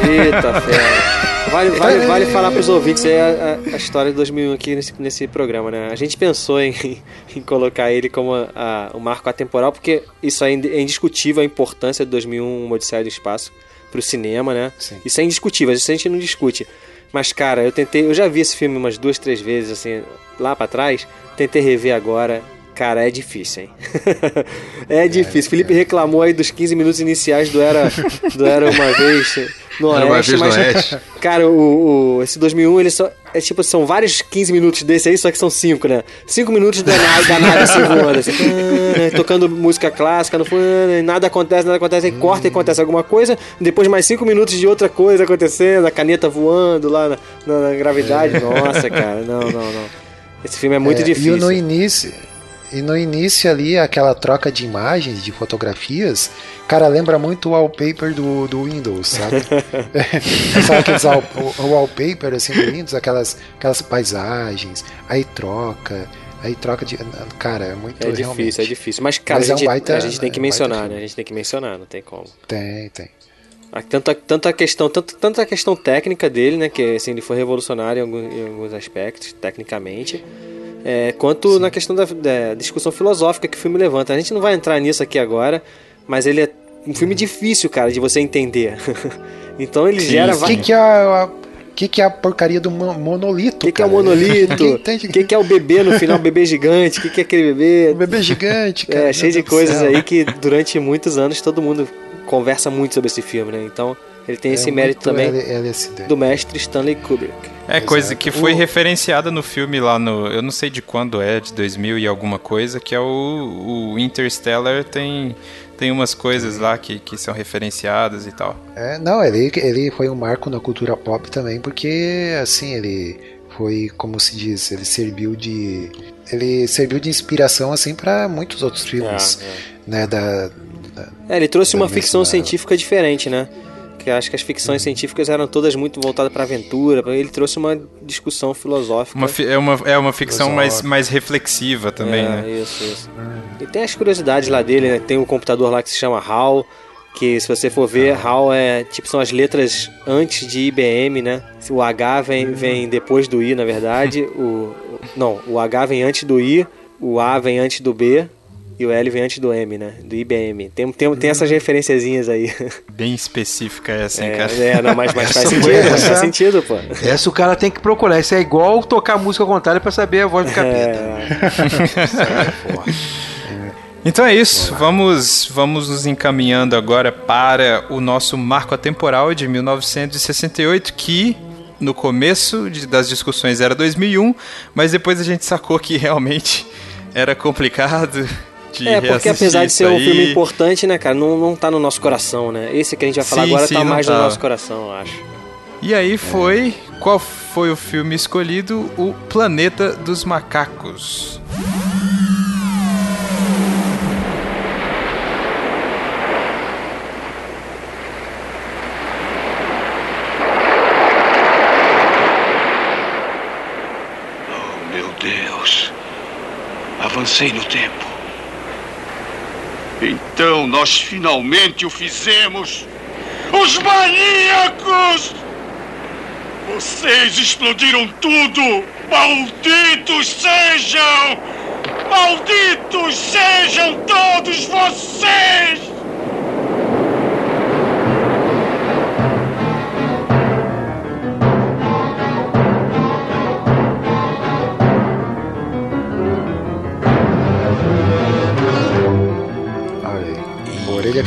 Eita, fera. Vale, vale, vale falar pros ouvintes aí a, a- a história de 2001 aqui nesse, nesse programa, né? A gente pensou em, em colocar ele como a- o marco atemporal, porque isso é é indiscutível a importância de 2001, Uma Odisseia do Espaço, pro cinema, né? Sim. Isso é indiscutível, isso a gente não discute. Mas, cara, eu tentei, eu já vi esse filme umas duas, três vezes, assim, lá pra trás, tentei rever agora. Cara, é difícil, hein? é difícil. Felipe reclamou aí dos 15 minutos iniciais do Era, do Era Uma Vez no Era Uma Oeste, Vez no mas, Oeste. cara, o, o- esse 2001, ele só, é tipo, são vários 15 minutos desse aí, só que são 5, né? 5 minutos da nave, da nave assim voando, assim, ah, tocando música clássica, no nada acontece, nada acontece, aí corta e acontece alguma coisa, depois mais 5 minutos de outra coisa acontecendo, a caneta voando lá na, na- na gravidade. Nossa, cara, não, não, não. Esse filme é muito É, difícil. E no início, e no início ali, aquela troca de imagens, de fotografias, cara, lembra muito o wallpaper do, do Windows, sabe? sabe aqueles wall, o, wallpaper assim do Windows, aquelas, aquelas paisagens, aí troca, aí troca de. Cara, é muito É difícil, realmente. é difícil. Mas, cara, Mas a, é um gente, baita- a gente tem que é um mencionar, né? A gente tem que mencionar, não tem como. Tem, tem. A- Tanto a, tanto a questão, tanto, tanto a questão técnica dele, né? Que assim, ele foi revolucionário em alguns, em alguns aspectos, tecnicamente. É, quanto na questão da, da discussão filosófica que o filme levanta. A gente não vai entrar nisso aqui agora, mas ele é um filme difícil, cara, de você entender. então ele gera O que, que é a, que, que é a porcaria do mo- monolito? O que, que é o monolito? O que, que é o bebê no final, o bebê gigante? O que, que é aquele bebê? O bebê gigante, cara. É, meu cheio de Deus coisas céu. aí que durante muitos anos todo mundo conversa muito sobre esse filme, né? Então Ele tem É esse mérito também LSD. do mestre Stanley Kubrick. É, coisa Exato. que foi O- referenciada no filme lá no. Eu não sei de quando é, de 2000 e alguma coisa, que é o, o Interstellar tem, tem umas coisas lá que, que são referenciadas e tal. É, não, ele, ele foi um marco na cultura pop também, porque assim, ele foi, como se diz, ele serviu de ele serviu de inspiração assim para muitos outros filmes, né, da, da- É, ele trouxe uma ficção científica diferente, né? Que acho que as ficções científicas eram todas muito voltadas para aventura. Ele trouxe uma discussão filosófica. Uma, fi- é, uma, é uma ficção mais, mais reflexiva também, é, né? Isso, isso. E tem as curiosidades lá dele, né? Tem um computador lá que se chama HAL, que se você for ver, HAL é tipo são as letras antes de IBM, né? O H vem, vem depois do I, na verdade. O, o- não, o H vem antes do I, o A vem antes do B e o L vem antes do M, né? Do IBM. Tem, tem, tem essas referenciazinhas aí. Bem específica essa, hein, É, cara? é, não, mas, mas faz Essa sentido, mas faz essa- sentido, pô. Essa o cara tem que procurar. Isso é igual tocar música ao contrário pra saber a voz do capeta. Isso é. Então é isso, vamos, vamos nos encaminhando agora para o nosso marco atemporal de 1968, que no começo de- das discussões era 2001, mas depois a gente sacou que realmente era complicado de É, porque apesar de ser um aí. filme importante, né, cara, não, não tá no nosso coração, né? Esse que a gente vai falar Sim, agora sim, tá mais tá. no nosso coração, eu acho. E aí foi, qual foi o filme escolhido? O Planeta dos Macacos. Oh, meu Deus. Avancei no tempo. Então nós finalmente o fizemos. Os maníacos! Vocês explodiram tudo! Malditos sejam! Malditos sejam todos vocês!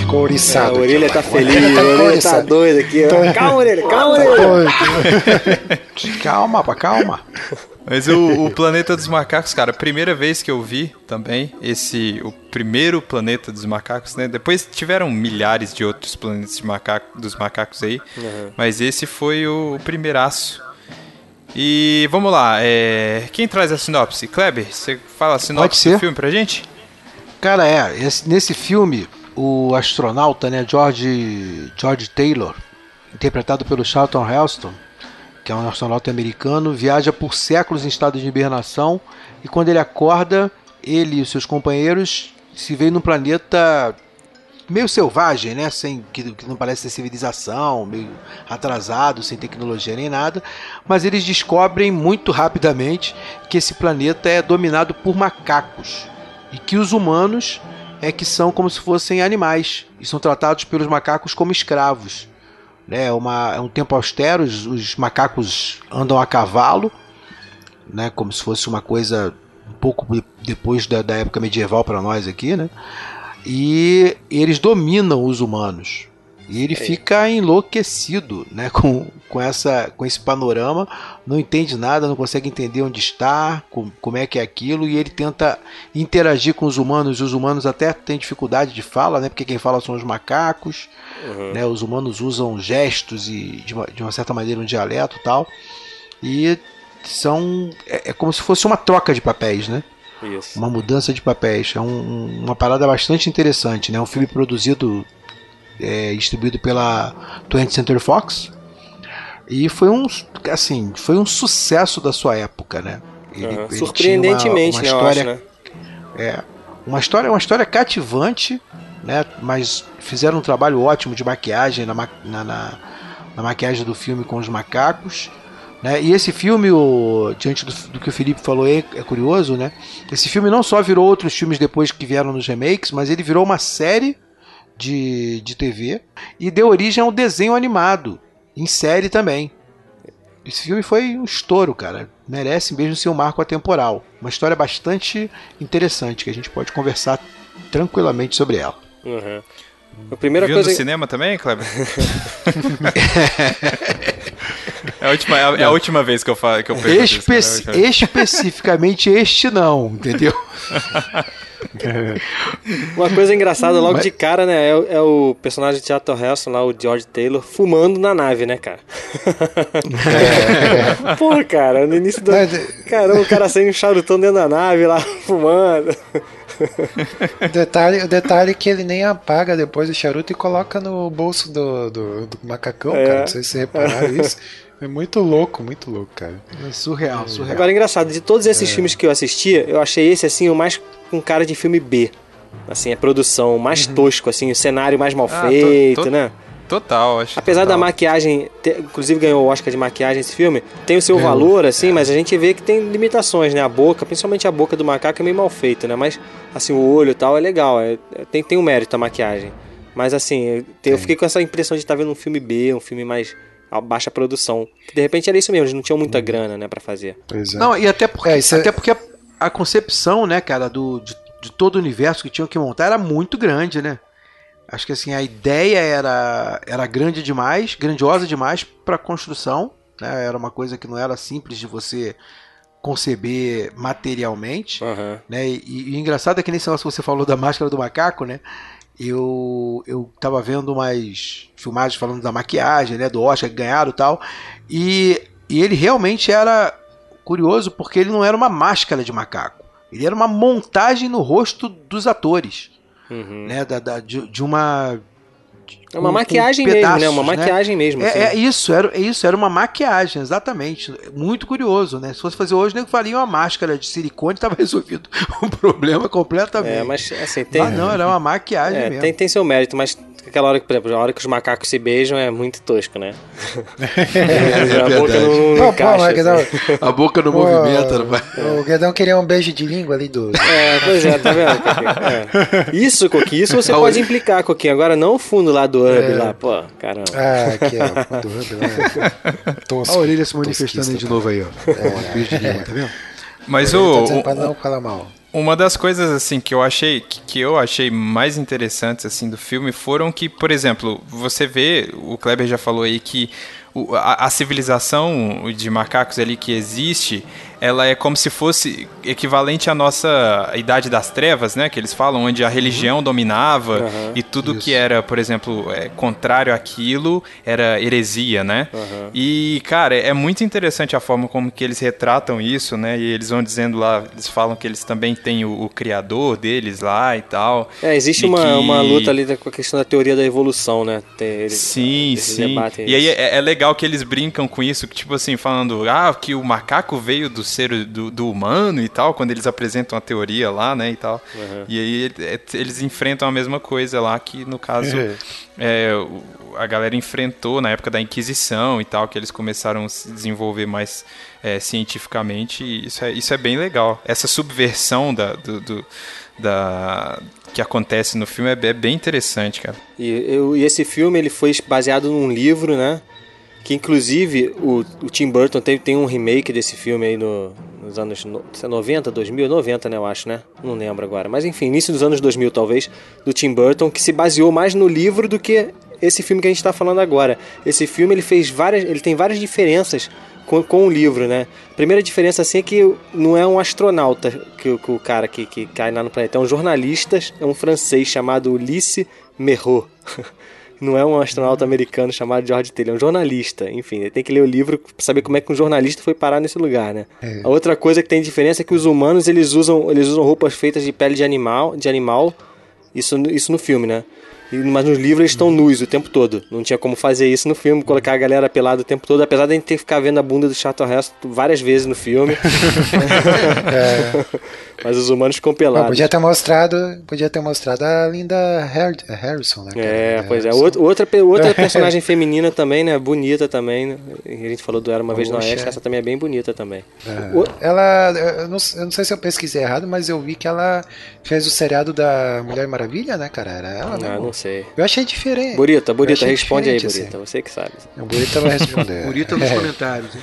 Ficou. É, a orelha tá feliz, orelha a orelha tá oriçada. doida aqui. ó. Tá- Calma, orelha, calma, Tá orelha. Calma, pá, calma. Mas o, o Planeta dos Macacos, cara, primeira vez que eu vi também, esse, o primeiro Planeta dos Macacos, né? Depois tiveram milhares de outros planetas de macaco, dos macacos aí, Uhum. mas esse foi o primeiraço. E vamos lá, é, quem traz a sinopse? Kleber, você fala a sinopse do filme pra gente? Cara, é, esse- nesse filme, o astronauta, né, George, George Taylor, interpretado pelo Charlton Heston, que é um astronauta americano, viaja por séculos em estado de hibernação e quando ele acorda, ele e seus companheiros se veem num planeta meio selvagem, né, sem que, que não parece ter civilização, meio atrasado, sem tecnologia nem nada, mas eles descobrem muito rapidamente que esse planeta é dominado por macacos e que os humanos é que são como se fossem animais e são tratados pelos macacos como escravos. Né? É, uma, é um tempo austero, os, os macacos andam a cavalo, né? como se fosse uma coisa um pouco de- depois da, da época medieval para nós aqui, né? e eles dominam os humanos. E ele fica enlouquecido né, com, com, essa, com esse panorama, não entende nada, não consegue entender onde está, com, como é que é aquilo, e ele tenta interagir com os humanos, e os humanos até têm dificuldade de fala, né, porque quem fala são os macacos, Uhum. né, os humanos usam gestos e de uma, de uma certa maneira um dialeto e tal, e são é, é como se fosse uma troca de papéis, né? Isso. Uma mudança de papéis. É um- uma parada bastante interessante, né? Um filme produzido é, distribuído pela 20th Century Fox e foi um assim foi um sucesso da sua época, né? Ele- Aham. ele Surpreendentemente, tinha né, eu acho, né? É, uma história, uma história cativante, né? Mas fizeram um trabalho ótimo de maquiagem na, na, na- na maquiagem do filme com os macacos. Né? E esse filme, o- diante do, do que o Felipe falou, é, é curioso, né? Esse filme não só virou outros filmes depois que vieram nos remakes, mas ele virou uma série de, de TV e deu origem ao desenho animado, em série também. Esse filme foi um estouro, cara. Merece mesmo ser um marco atemporal. Uma história bastante interessante que a gente pode conversar tranquilamente sobre ela. Uhum. A primeira Viu coisa no cinema também, Kleber? é, a última, é, a, é a última vez que eu, falo, que eu isso, Espe cara, é a última vez. especificamente este não, entendeu? Uma coisa engraçada logo Mas- de cara, né? É, o- é o personagem de Charlton Heston lá, o George Taylor, fumando na nave, né, cara? Porra, cara, no início do. Caramba, o cara saindo um charutão dentro da nave lá, fumando. O detalhe, o detalhe é que ele nem apaga depois o charuto e coloca no bolso do, do, do macacão, É. cara. Não sei se repararam isso. É muito louco, muito louco, cara. É surreal, surreal. Agora, engraçado, de todos esses É. filmes que eu assisti, eu achei esse, assim, o mais com cara de filme B. Assim, a produção mais tosco, assim, o cenário mais mal Uhum. Ah, to- feito, to- né? Total, acho. Apesar da total. maquiagem, ter- inclusive ganhou o Oscar de maquiagem esse filme, tem o seu Ganhou. valor, assim, mas a gente vê que tem limitações, né? A boca, principalmente a boca do macaco é meio mal feita, né? Mas, assim, o olho e tal é legal, é- é- tem, tem um mérito a maquiagem. Mas, assim, eu, te- eu fiquei com essa impressão de estar vendo um filme B, um filme mais a baixa produção. De repente era isso mesmo, eles não tinham muita grana, né, pra fazer. Pois é. Não, e até porque, É, é- até porque a, a concepção, né, cara, do, de, de todo o universo que tinham que montar era muito grande, né? Acho que assim, a ideia era, era grande demais, grandiosa demais para construção, né? Era uma coisa que não era simples de você conceber materialmente, né? E, e o engraçado é que nesse negócio que você falou da máscara do macaco, né? Eu, eu tava vendo umas filmagens falando da maquiagem, né? Do Oscar que ganharam e tal. E, e ele realmente era curioso porque ele não era uma máscara de macaco. Ele era uma montagem no rosto dos atores. Né? Da, da- de, de uma. É uma com- maquiagem com mesmo, né? pedaços, Uma maquiagem mesmo, É, assim. é isso, era, é isso, era uma maquiagem, exatamente. Muito curioso, né? Se fosse fazer hoje, nego faria uma máscara de silicone e tava resolvido o problema completamente. É, mas assim, tem. Ah, não, era uma maquiagem É, mesmo. tem, tem seu mérito, mas aquela hora que, por exemplo, a hora que os macacos se beijam é muito tosco, né? a boca não, não Pô, pô, encaixa. Guedão- assim. A boca não Pô, movimenta, não vai. O Guedão queria um beijo de língua ali do. É, pois é, tá vendo? Coquinho? É. Isso, Coquinho, isso você pode o- implicar, Coquinho. Agora não o fundo lá do Hub, É. lá, pô, caramba. Ah, aqui, ó. Do Hub lá. Tosco, a orelha se manifestando aí de novo aí, ó. É. Beijo de língua, tá vendo? Mas o, tá não falar mal. Uma das coisas assim que eu achei que, que eu achei mais interessantes assim do filme foram que, por exemplo, você vê, o Kleber já falou aí que o- a, a civilização de macacos ali que existe, ela é como se fosse equivalente à nossa idade das trevas, né? Que eles falam, onde a religião dominava Uhum. e tudo que era, por exemplo, é, contrário àquilo era heresia, né? Uhum. E, cara, é muito interessante a forma como que eles retratam isso, né? E eles vão dizendo lá, eles falam que eles também têm o, o criador deles lá e tal. É, existe uma, que- uma luta ali com a questão da teoria da evolução, né? Eles, Sim, eles sim. E aí isso. é, é legal que eles brincam com isso, que, tipo assim, falando, ah, que o macaco veio do ser do, do humano e tal, quando eles apresentam a teoria lá, né, e tal. Uhum. E aí é, eles enfrentam a mesma coisa lá, que no caso Uhum. é, o- a galera enfrentou na época da Inquisição e tal, que eles começaram a se desenvolver mais é, cientificamente, e isso é, isso é bem legal. Essa subversão da, do, do- da, que acontece no filme é, é bem interessante, cara. E, eu- e esse filme ele foi baseado num livro, né? Que inclusive o, o Tim Burton teve, tem um remake desse filme aí no, nos anos no, se é 90, 2000, 90, né? Eu acho, né? Não lembro agora. Mas enfim, início dos anos 2000 talvez, do Tim Burton, que se baseou mais no livro do que esse filme que a gente está falando agora. Esse filme ele fez várias, ele tem várias diferenças com, com o livro, né? A primeira diferença assim é que não é um astronauta que, que o cara que, que cai lá no planeta, é um jornalista, é um francês chamado Ulysse Merrot. Não é um astronauta americano chamado George Taylor, é um jornalista. Enfim, ele tem que ler o livro pra saber como é que um jornalista foi parar nesse lugar, né? É. A outra coisa que tem diferença é que os humanos eles usam, eles usam roupas feitas de pele de animal, de animal. Isso, isso no filme, né? Mas nos livros eles estão nus o tempo todo. Não tinha como fazer isso no filme, colocar a galera pelada o tempo todo, apesar de a gente ter que ficar vendo a bunda do Charlton Heston várias vezes no filme. Mas os humanos ficam Não, pelados. podia ter mostrado, podia ter mostrado a Linda Har- Harrison, né? É, Linda pois é. Harrison. Outra, outra, outra personagem feminina também, né? Bonita também. Né? A gente falou do Era Uma Vez no Poxa. Oeste, essa também é bem bonita também. É. O- Ela, eu não, eu não sei se eu pesquisei errado, mas eu vi que ela fez o seriado da Mulher Maravilha, né, cara? Era ela, né? Ah, não sei. Eu achei diferente. Bonita, achei responde aí, diferente, Bonita. Você que sabe. assim. A Bonita vai responder. Bonita nos É. comentários, hein?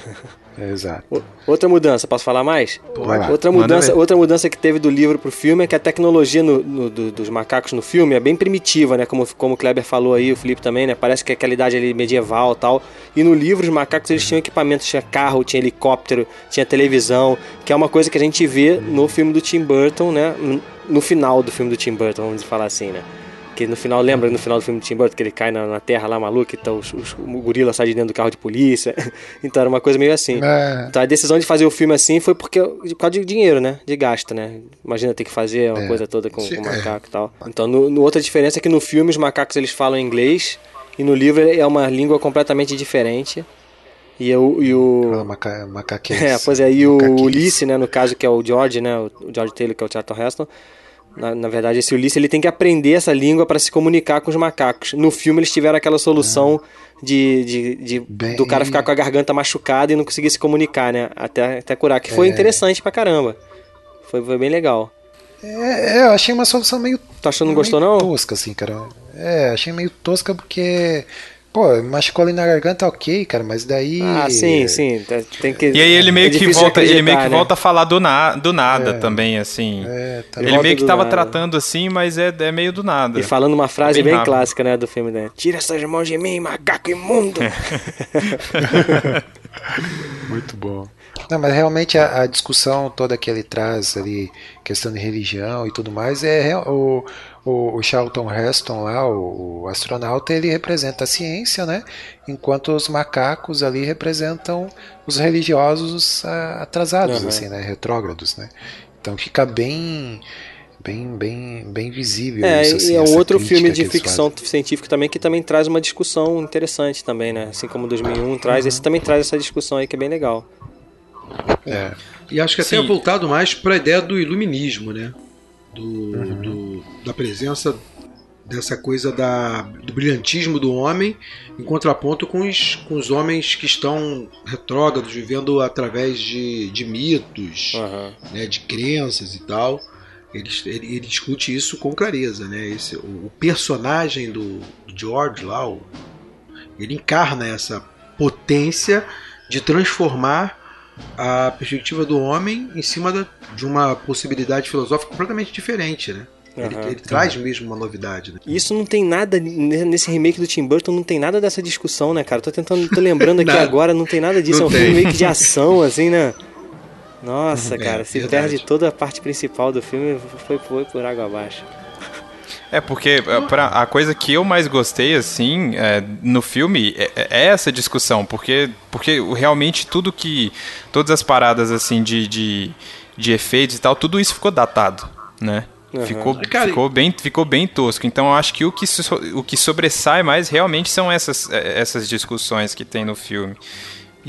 Exato. O- Outra mudança, posso falar mais? Vai lá. Outra mudança, outra mudança que teve do livro pro filme é que a tecnologia no- no- do- dos macacos no filme é bem primitiva, né? Como, como o Kleber falou aí, o Felipe também, né? Parece que é aquela idade ali medieval e tal. E no livro os macacos eles tinham equipamentos, tinha carro, tinha helicóptero, tinha televisão, que é uma coisa que a gente vê no filme do Tim Burton, né? No- No final do filme do Tim Burton, vamos falar assim, né? Que no final, lembra no final do filme do Tim Burton que ele cai na, na terra lá maluco e tá, os, os, o gorila sai de dentro do carro de polícia. então era uma coisa meio assim. É. Então a decisão de fazer o filme assim foi porque por causa de dinheiro, né? De gasto, né? Imagina ter que fazer uma É. coisa toda com, com é. macaco e tal. Então, no, no- outra diferença é que no filme os macacos eles falam inglês e no livro é uma língua completamente diferente. E, eu, e o. Maca, macaquense. É, pois é, e o. Ulisses, né, no caso que é o George, né, o George Taylor, que é o Charlton Heston, na, na verdade esse Ulisses ele tem que aprender essa língua para se comunicar com os macacos. No filme eles tiveram aquela solução de, de, de- Bem- do cara ficar com a garganta machucada e não conseguir se comunicar, né, até, até curar, que foi É. interessante pra caramba. Foi, foi bem legal. É, é, eu achei uma solução meio. Tu achou, não meio gostou não? Tosca, assim, cara. É, achei meio tosca porque. Pô, machucou ali na garganta, ok, cara, mas daí. Ah, sim, sim, tem que E aí ele meio é que volta, ele meio que né? volta a falar do, na, do nada É. também, assim. É, tá ele meio que tava nada. tratando assim, mas é, é meio do nada. E falando uma frase Bem bem, clássica, né, do filme, né? Tira essas mãos de mim, macaco imundo! Muito bom. Não, mas realmente a, a discussão toda que ele traz ali, questão de religião e tudo mais, é real- o, o, o Charlton Heston lá, o, o astronauta, ele representa a ciência, né? Enquanto os macacos ali representam os religiosos ah, atrasados, Uhum. assim, né? Retrógrados, né? Então fica bem, bem, bem, bem visível É, isso. Assim, e é um outro filme de ficção científica também que também traz uma discussão interessante também, né? Assim como 2001 traz, esse também traz essa discussão aí que é bem legal. É. E acho que até Sim. é voltado mais para a ideia do iluminismo, né? Do, Uhum. do- da presença dessa coisa da, do brilhantismo do homem em contraponto com os, com os homens que estão retrógrados, vivendo através de, de mitos, Aham. né, de crenças e tal. Ele, ele, ele discute isso com clareza, né? Esse, o, o personagem do, do George lá, o- ele encarna essa potência de transformar a perspectiva do homem em cima da- de uma possibilidade filosófica completamente diferente, né? Ele, Aham. ele traz mesmo uma novidade. Né? E isso não tem nada, nesse remake do Tim Burton, não tem nada dessa discussão, né, cara? Tô tentando, tô lembrando aqui agora, não tem nada disso. Não é um filme tem. meio que de ação, assim, né? Nossa, É, cara, se verdade. perde toda a parte principal do filme, foi, foi por água abaixo. É porque é, pra, a coisa que eu mais gostei, assim, é, no filme é, é essa discussão, porque, porque realmente tudo que. Todas as paradas, assim, de, de, de efeitos e tal, tudo isso ficou datado, né? Aham. Ficou, Cara, ficou, bem, ficou bem tosco. Então eu acho que o que, so- o que sobressai mais realmente são essas, é, essas discussões que tem no filme.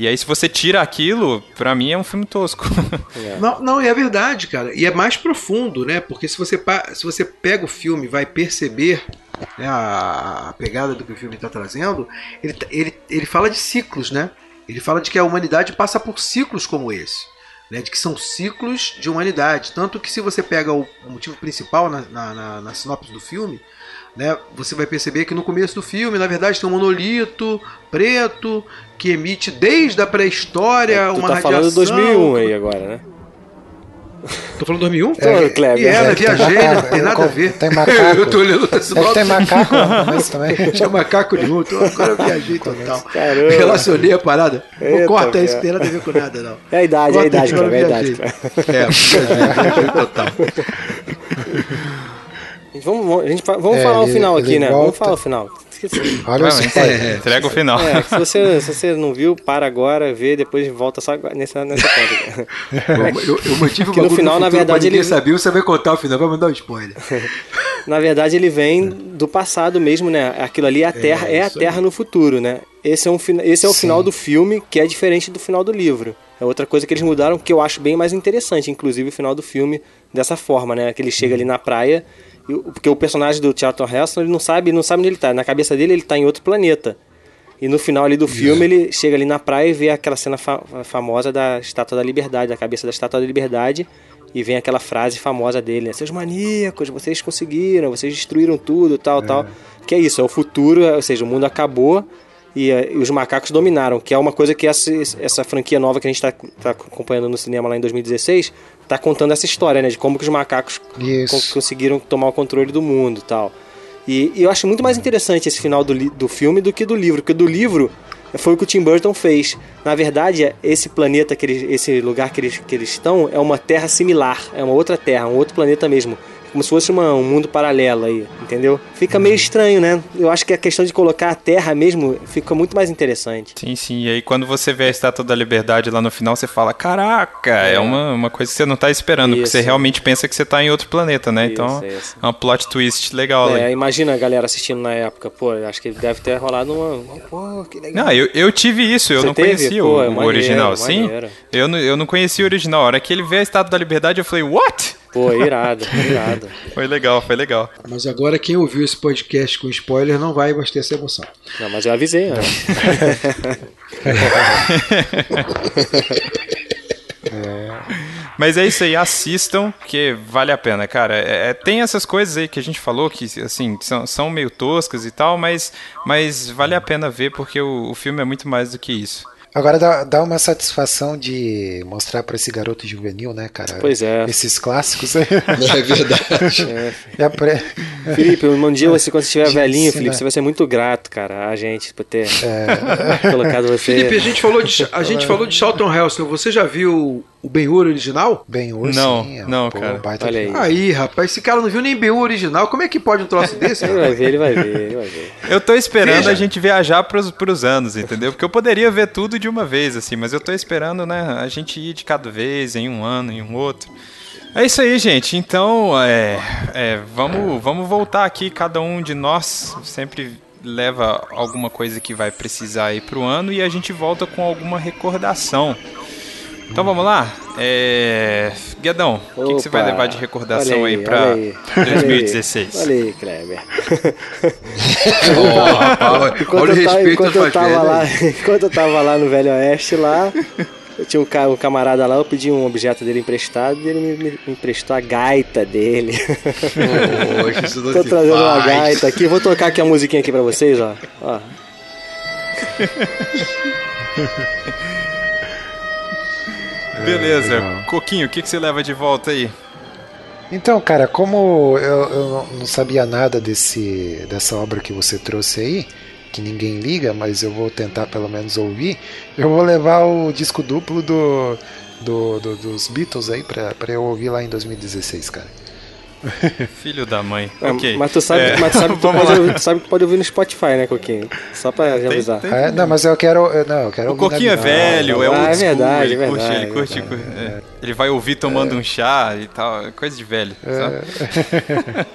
E aí, se você tira aquilo, pra mim é um filme tosco. Não, não, é verdade, cara. E é mais profundo, né? Porque se você, pa- se você pega o filme e vai perceber né, a, a pegada do que o filme está trazendo, ele, ele, ele fala de ciclos, né? Ele fala de que a humanidade passa por ciclos como esse. Né, de que são ciclos de humanidade. Tanto que se você pega o, o motivo principal na, na, na, na sinopse do filme, né, você vai perceber que no começo do filme, na verdade, tem um monolito preto que emite desde a pré-história tu uma tá radiação. falando 2001 aí agora, né? Tô falando 2001? Tô, Kleber. E era, É, tem viajei, não tem nada a ver. tem macaco. Eu tô olhando esse Deve ter macaco também. Tinha macaco nenhum, então agora eu viajei total. Caramba. Relacionei a parada. Pô, Eita, corta isso, cara. tem nada a ver com nada, não. É a idade, é a Corta idade, Kleber, é a idade. viajei. É, viajei total. Vamos, vamos- a gente, vamos É, falar o final aqui, né? volta- Vamos falar o final. Esqueci. Olha o Não, spoiler. Entrega o final. É, se você, se você não viu, para agora, vê, depois volta só nessa, nessa ponta. Eu, eu, eu mantive o Que no final, do na futuro verdade, ele- sabia, você vai contar o final, vai mandar um spoiler. Na verdade, ele vem do passado mesmo, né? Aquilo ali é a Terra, é, a Terra no futuro, né? Esse é, um, esse é o Sim. final do filme, que é diferente do final do livro. É outra coisa que eles mudaram, que eu acho bem mais interessante, inclusive o final do filme dessa forma, né? Que ele chega ali na praia, o- porque o personagem do Charlton Heston, ele não sabe, não sabe onde ele tá. Na cabeça dele, ele tá em outro planeta. E no final ali do filme, ele chega ali na praia e vê aquela cena fa- famosa da Estátua da Liberdade, da cabeça da Estátua da Liberdade, e vem aquela frase famosa dele, né? Seus maníacos, vocês conseguiram, vocês destruíram tudo, tal, tal. Que é isso, é o futuro, é- ou seja, o mundo acabou e, eh, e os macacos dominaram, que é uma coisa que essa, essa franquia nova que a gente está tá acompanhando no cinema lá em 2016 tá contando essa história, né? De como que os macacos con- conseguiram tomar o controle do mundo e tal. E, e eu acho muito mais interessante esse final do, do filme do que do livro, porque do livro foi o que o Tim Burton fez. Na verdade, esse planeta, que eles, esse lugar que eles, que eles estão, é uma terra similar, é uma outra terra, um outro planeta mesmo. Como se fosse uma- um mundo paralelo aí, entendeu? Fica meio estranho, né? Eu acho que a questão de colocar a terra mesmo fica muito mais interessante. Sim, sim. E aí quando você vê a Estátua da Liberdade lá no final, você fala, caraca, é, uma, uma coisa que você não tá esperando, porque Isso. você realmente pensa que você tá em outro planeta, né? então isso. é uma plot twist legal É, aí. imagina a galera assistindo na época, pô, acho que deve ter rolado uma. Pô, que legal. Não, eu, eu tive isso, eu Você não teve? conhecia Pô, o, é maneiro, original, sim. maneiro. Eu não, eu não conhecia o original. A hora que ele vê a Estátua da Liberdade, eu falei, what? Pô, irado, irado. Foi legal, foi legal. Mas agora quem ouviu esse podcast com spoiler não vai mais ter essa emoção. Não, mas eu avisei, né? Mas é isso aí, assistam, que vale a pena, cara. É, é- tem essas coisas aí que a gente falou que, assim, são, são meio toscas e tal, mas, mas vale a pena ver porque o, o filme é muito mais do que isso. Agora dá, dá uma satisfação de mostrar pra esse garoto juvenil, né, cara? Pois é. Esses clássicos aí. É verdade. É. Apre- Felipe, um dia você, quando estiver De velhinho. Felipe, você vai ser muito grato, cara, a gente, por ter É. colocado você. Felipe, a gente falou de, a gente falou de Charlton Heston. Você já viu o Ben-Hur original? Ben-Hur, Não, sim, é não, pô, cara. baita Olha filme. Aí, rapaz, esse cara não viu nem Ben-Hur original. Como é que pode um troço desse? Ele vai ver, ele vai ver, ele vai ver. Eu tô esperando Veja. a gente viajar pros, pros anos, entendeu? Porque eu poderia ver tudo de uma vez, assim, mas eu tô esperando, né, a gente ir de cada vez, em um ano, em um outro. É isso aí, gente. Então, é, é, vamos, vamos voltar aqui, cada um de nós sempre leva alguma coisa que vai precisar aí pro ano e a gente volta com alguma recordação. Então vamos lá? É... Guedão, o que, que você vai levar de recordação aí, aí, aí. 2016? Olha aí, Kleber. Rapaz, Enquanto olha eu tava, enquanto eu tava lá, enquanto eu tava lá no Velho Oeste lá, eu tinha um, ca- camarada lá, eu pedi um objeto dele emprestado e ele me, emprestou a gaita dele. Poxa, isso não Tô trazendo uma faz. gaita aqui, vou tocar aqui a musiquinha aqui pra vocês, ó. ó. Beleza, Coquinho, o que, que você leva de volta aí? Então, cara, como eu, eu não- não sabia nada desse, dessa obra que você trouxe aí, que ninguém liga, mas eu vou tentar pelo menos ouvir, eu vou levar o disco duplo do, do- do- dos Beatles aí pra, pra eu ouvir lá em 2016, cara. Filho da mãe. É, ok. Mas tu sabe, É, mas tu sabe, que tu pode ouvir, sabe que pode ouvir no Spotify, né, Coquinho? Só pra avisar. tem- Ah, é? não, mas eu quero. Não, eu quero O Coquinho é velho, é Ah, old é verdade, ele é curte, verdade, ele curte, é. ele vai ouvir tomando um chá e tal, é coisa de velho, sabe?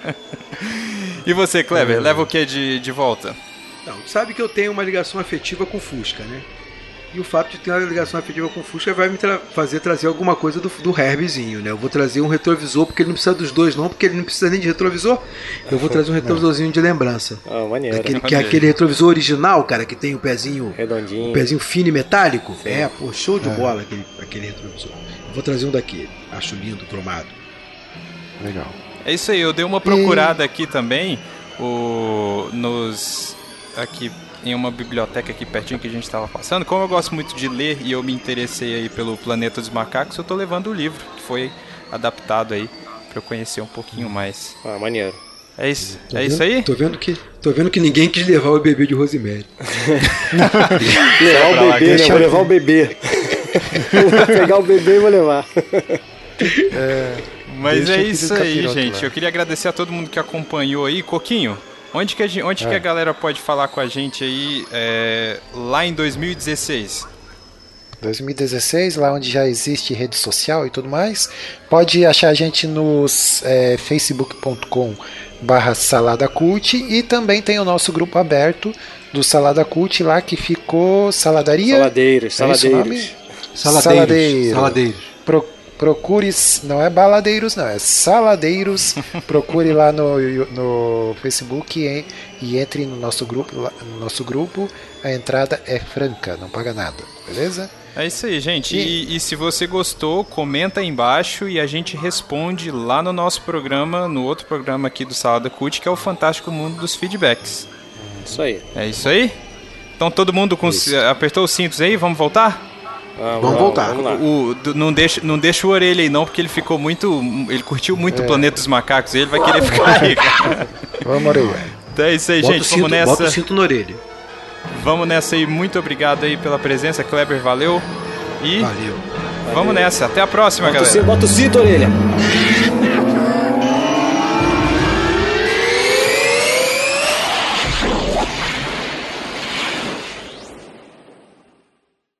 e você, Kleber, leva o que de, de volta? Não, sabe que eu tenho uma ligação afetiva com Fusca, né? E o fato de ter uma ligação afetiva com Fusca vai me tra- fazer trazer alguma coisa do, do Herbzinho, né? Eu vou trazer um retrovisor, porque ele não precisa dos dois, não, porque ele não precisa nem de retrovisor. Eu vou trazer um retrovisorzinho de lembrança. Ah, maneiro. Daquele, que é aquele retrovisor original, cara, que tem o pezinho, Redondinho. o pezinho fino e metálico. Sim. É, pô, show de É. bola aquele, aquele retrovisor. Eu vou trazer um daquele. Acho lindo, cromado. Legal. É isso aí, eu dei uma procurada aqui também, o, nos aqui em uma biblioteca aqui pertinho que a gente estava passando. Como eu gosto muito de ler e eu me interessei aí pelo Planeta dos Macacos, eu tô levando o livro que foi adaptado aí para eu conhecer um pouquinho mais. Ah, maneiro. É isso, Tô é vendo- isso aí? Tô vendo que, tô vendo que ninguém quis levar o bebê de Rosemary. Levar o bebê, né? deixa Vou eu- levar o bebê. vou pegar o bebê e vou levar. Mas Deixa é isso aí, gente. lá. Eu queria agradecer a todo mundo que acompanhou aí. Coquinho, onde que a, gen- onde que É. a galera pode falar com a gente aí é, lá em 2016? 2016, lá onde já existe rede social e tudo mais. Pode achar a gente nos é, facebook.com barra Salada Cult e também tem o nosso grupo aberto do Salada Cult lá que ficou Saladaria. Saladeiros, É o nome? saladeiros. Saladeiros. Saladeiro. Saladeiros. Pro- procure, não é baladeiros, não, é saladeiros. procure lá no, no Facebook e, e entre no nosso grupo. No nosso grupo, a entrada é franca, não paga nada, beleza? É isso aí, gente. E, e se você gostou, comenta aí embaixo e a gente responde lá no nosso programa, no outro programa aqui do Salada Cult, que é o Fantástico Mundo dos Feedbacks. Isso aí. É isso aí? Então Então todo mundo com, apertou os cintos aí, vamos voltar? Vamos voltar. Vamos lá. O, não, deixa, não deixa o orelha aí não, porque ele ficou muito. Ele curtiu muito o Planeta dos Macacos e ele vai querer ficar aí, cara. Vamos, orelha. Então é isso aí, Bota, gente. o cinto, Vamos nessa. bota o cinto na orelha. Vamos nessa aí. Muito obrigado aí pela presença, Kleber. Valeu. E Valeu. vamos nessa. Até a próxima, Bota o galera. cinto, bota o cinto, orelha.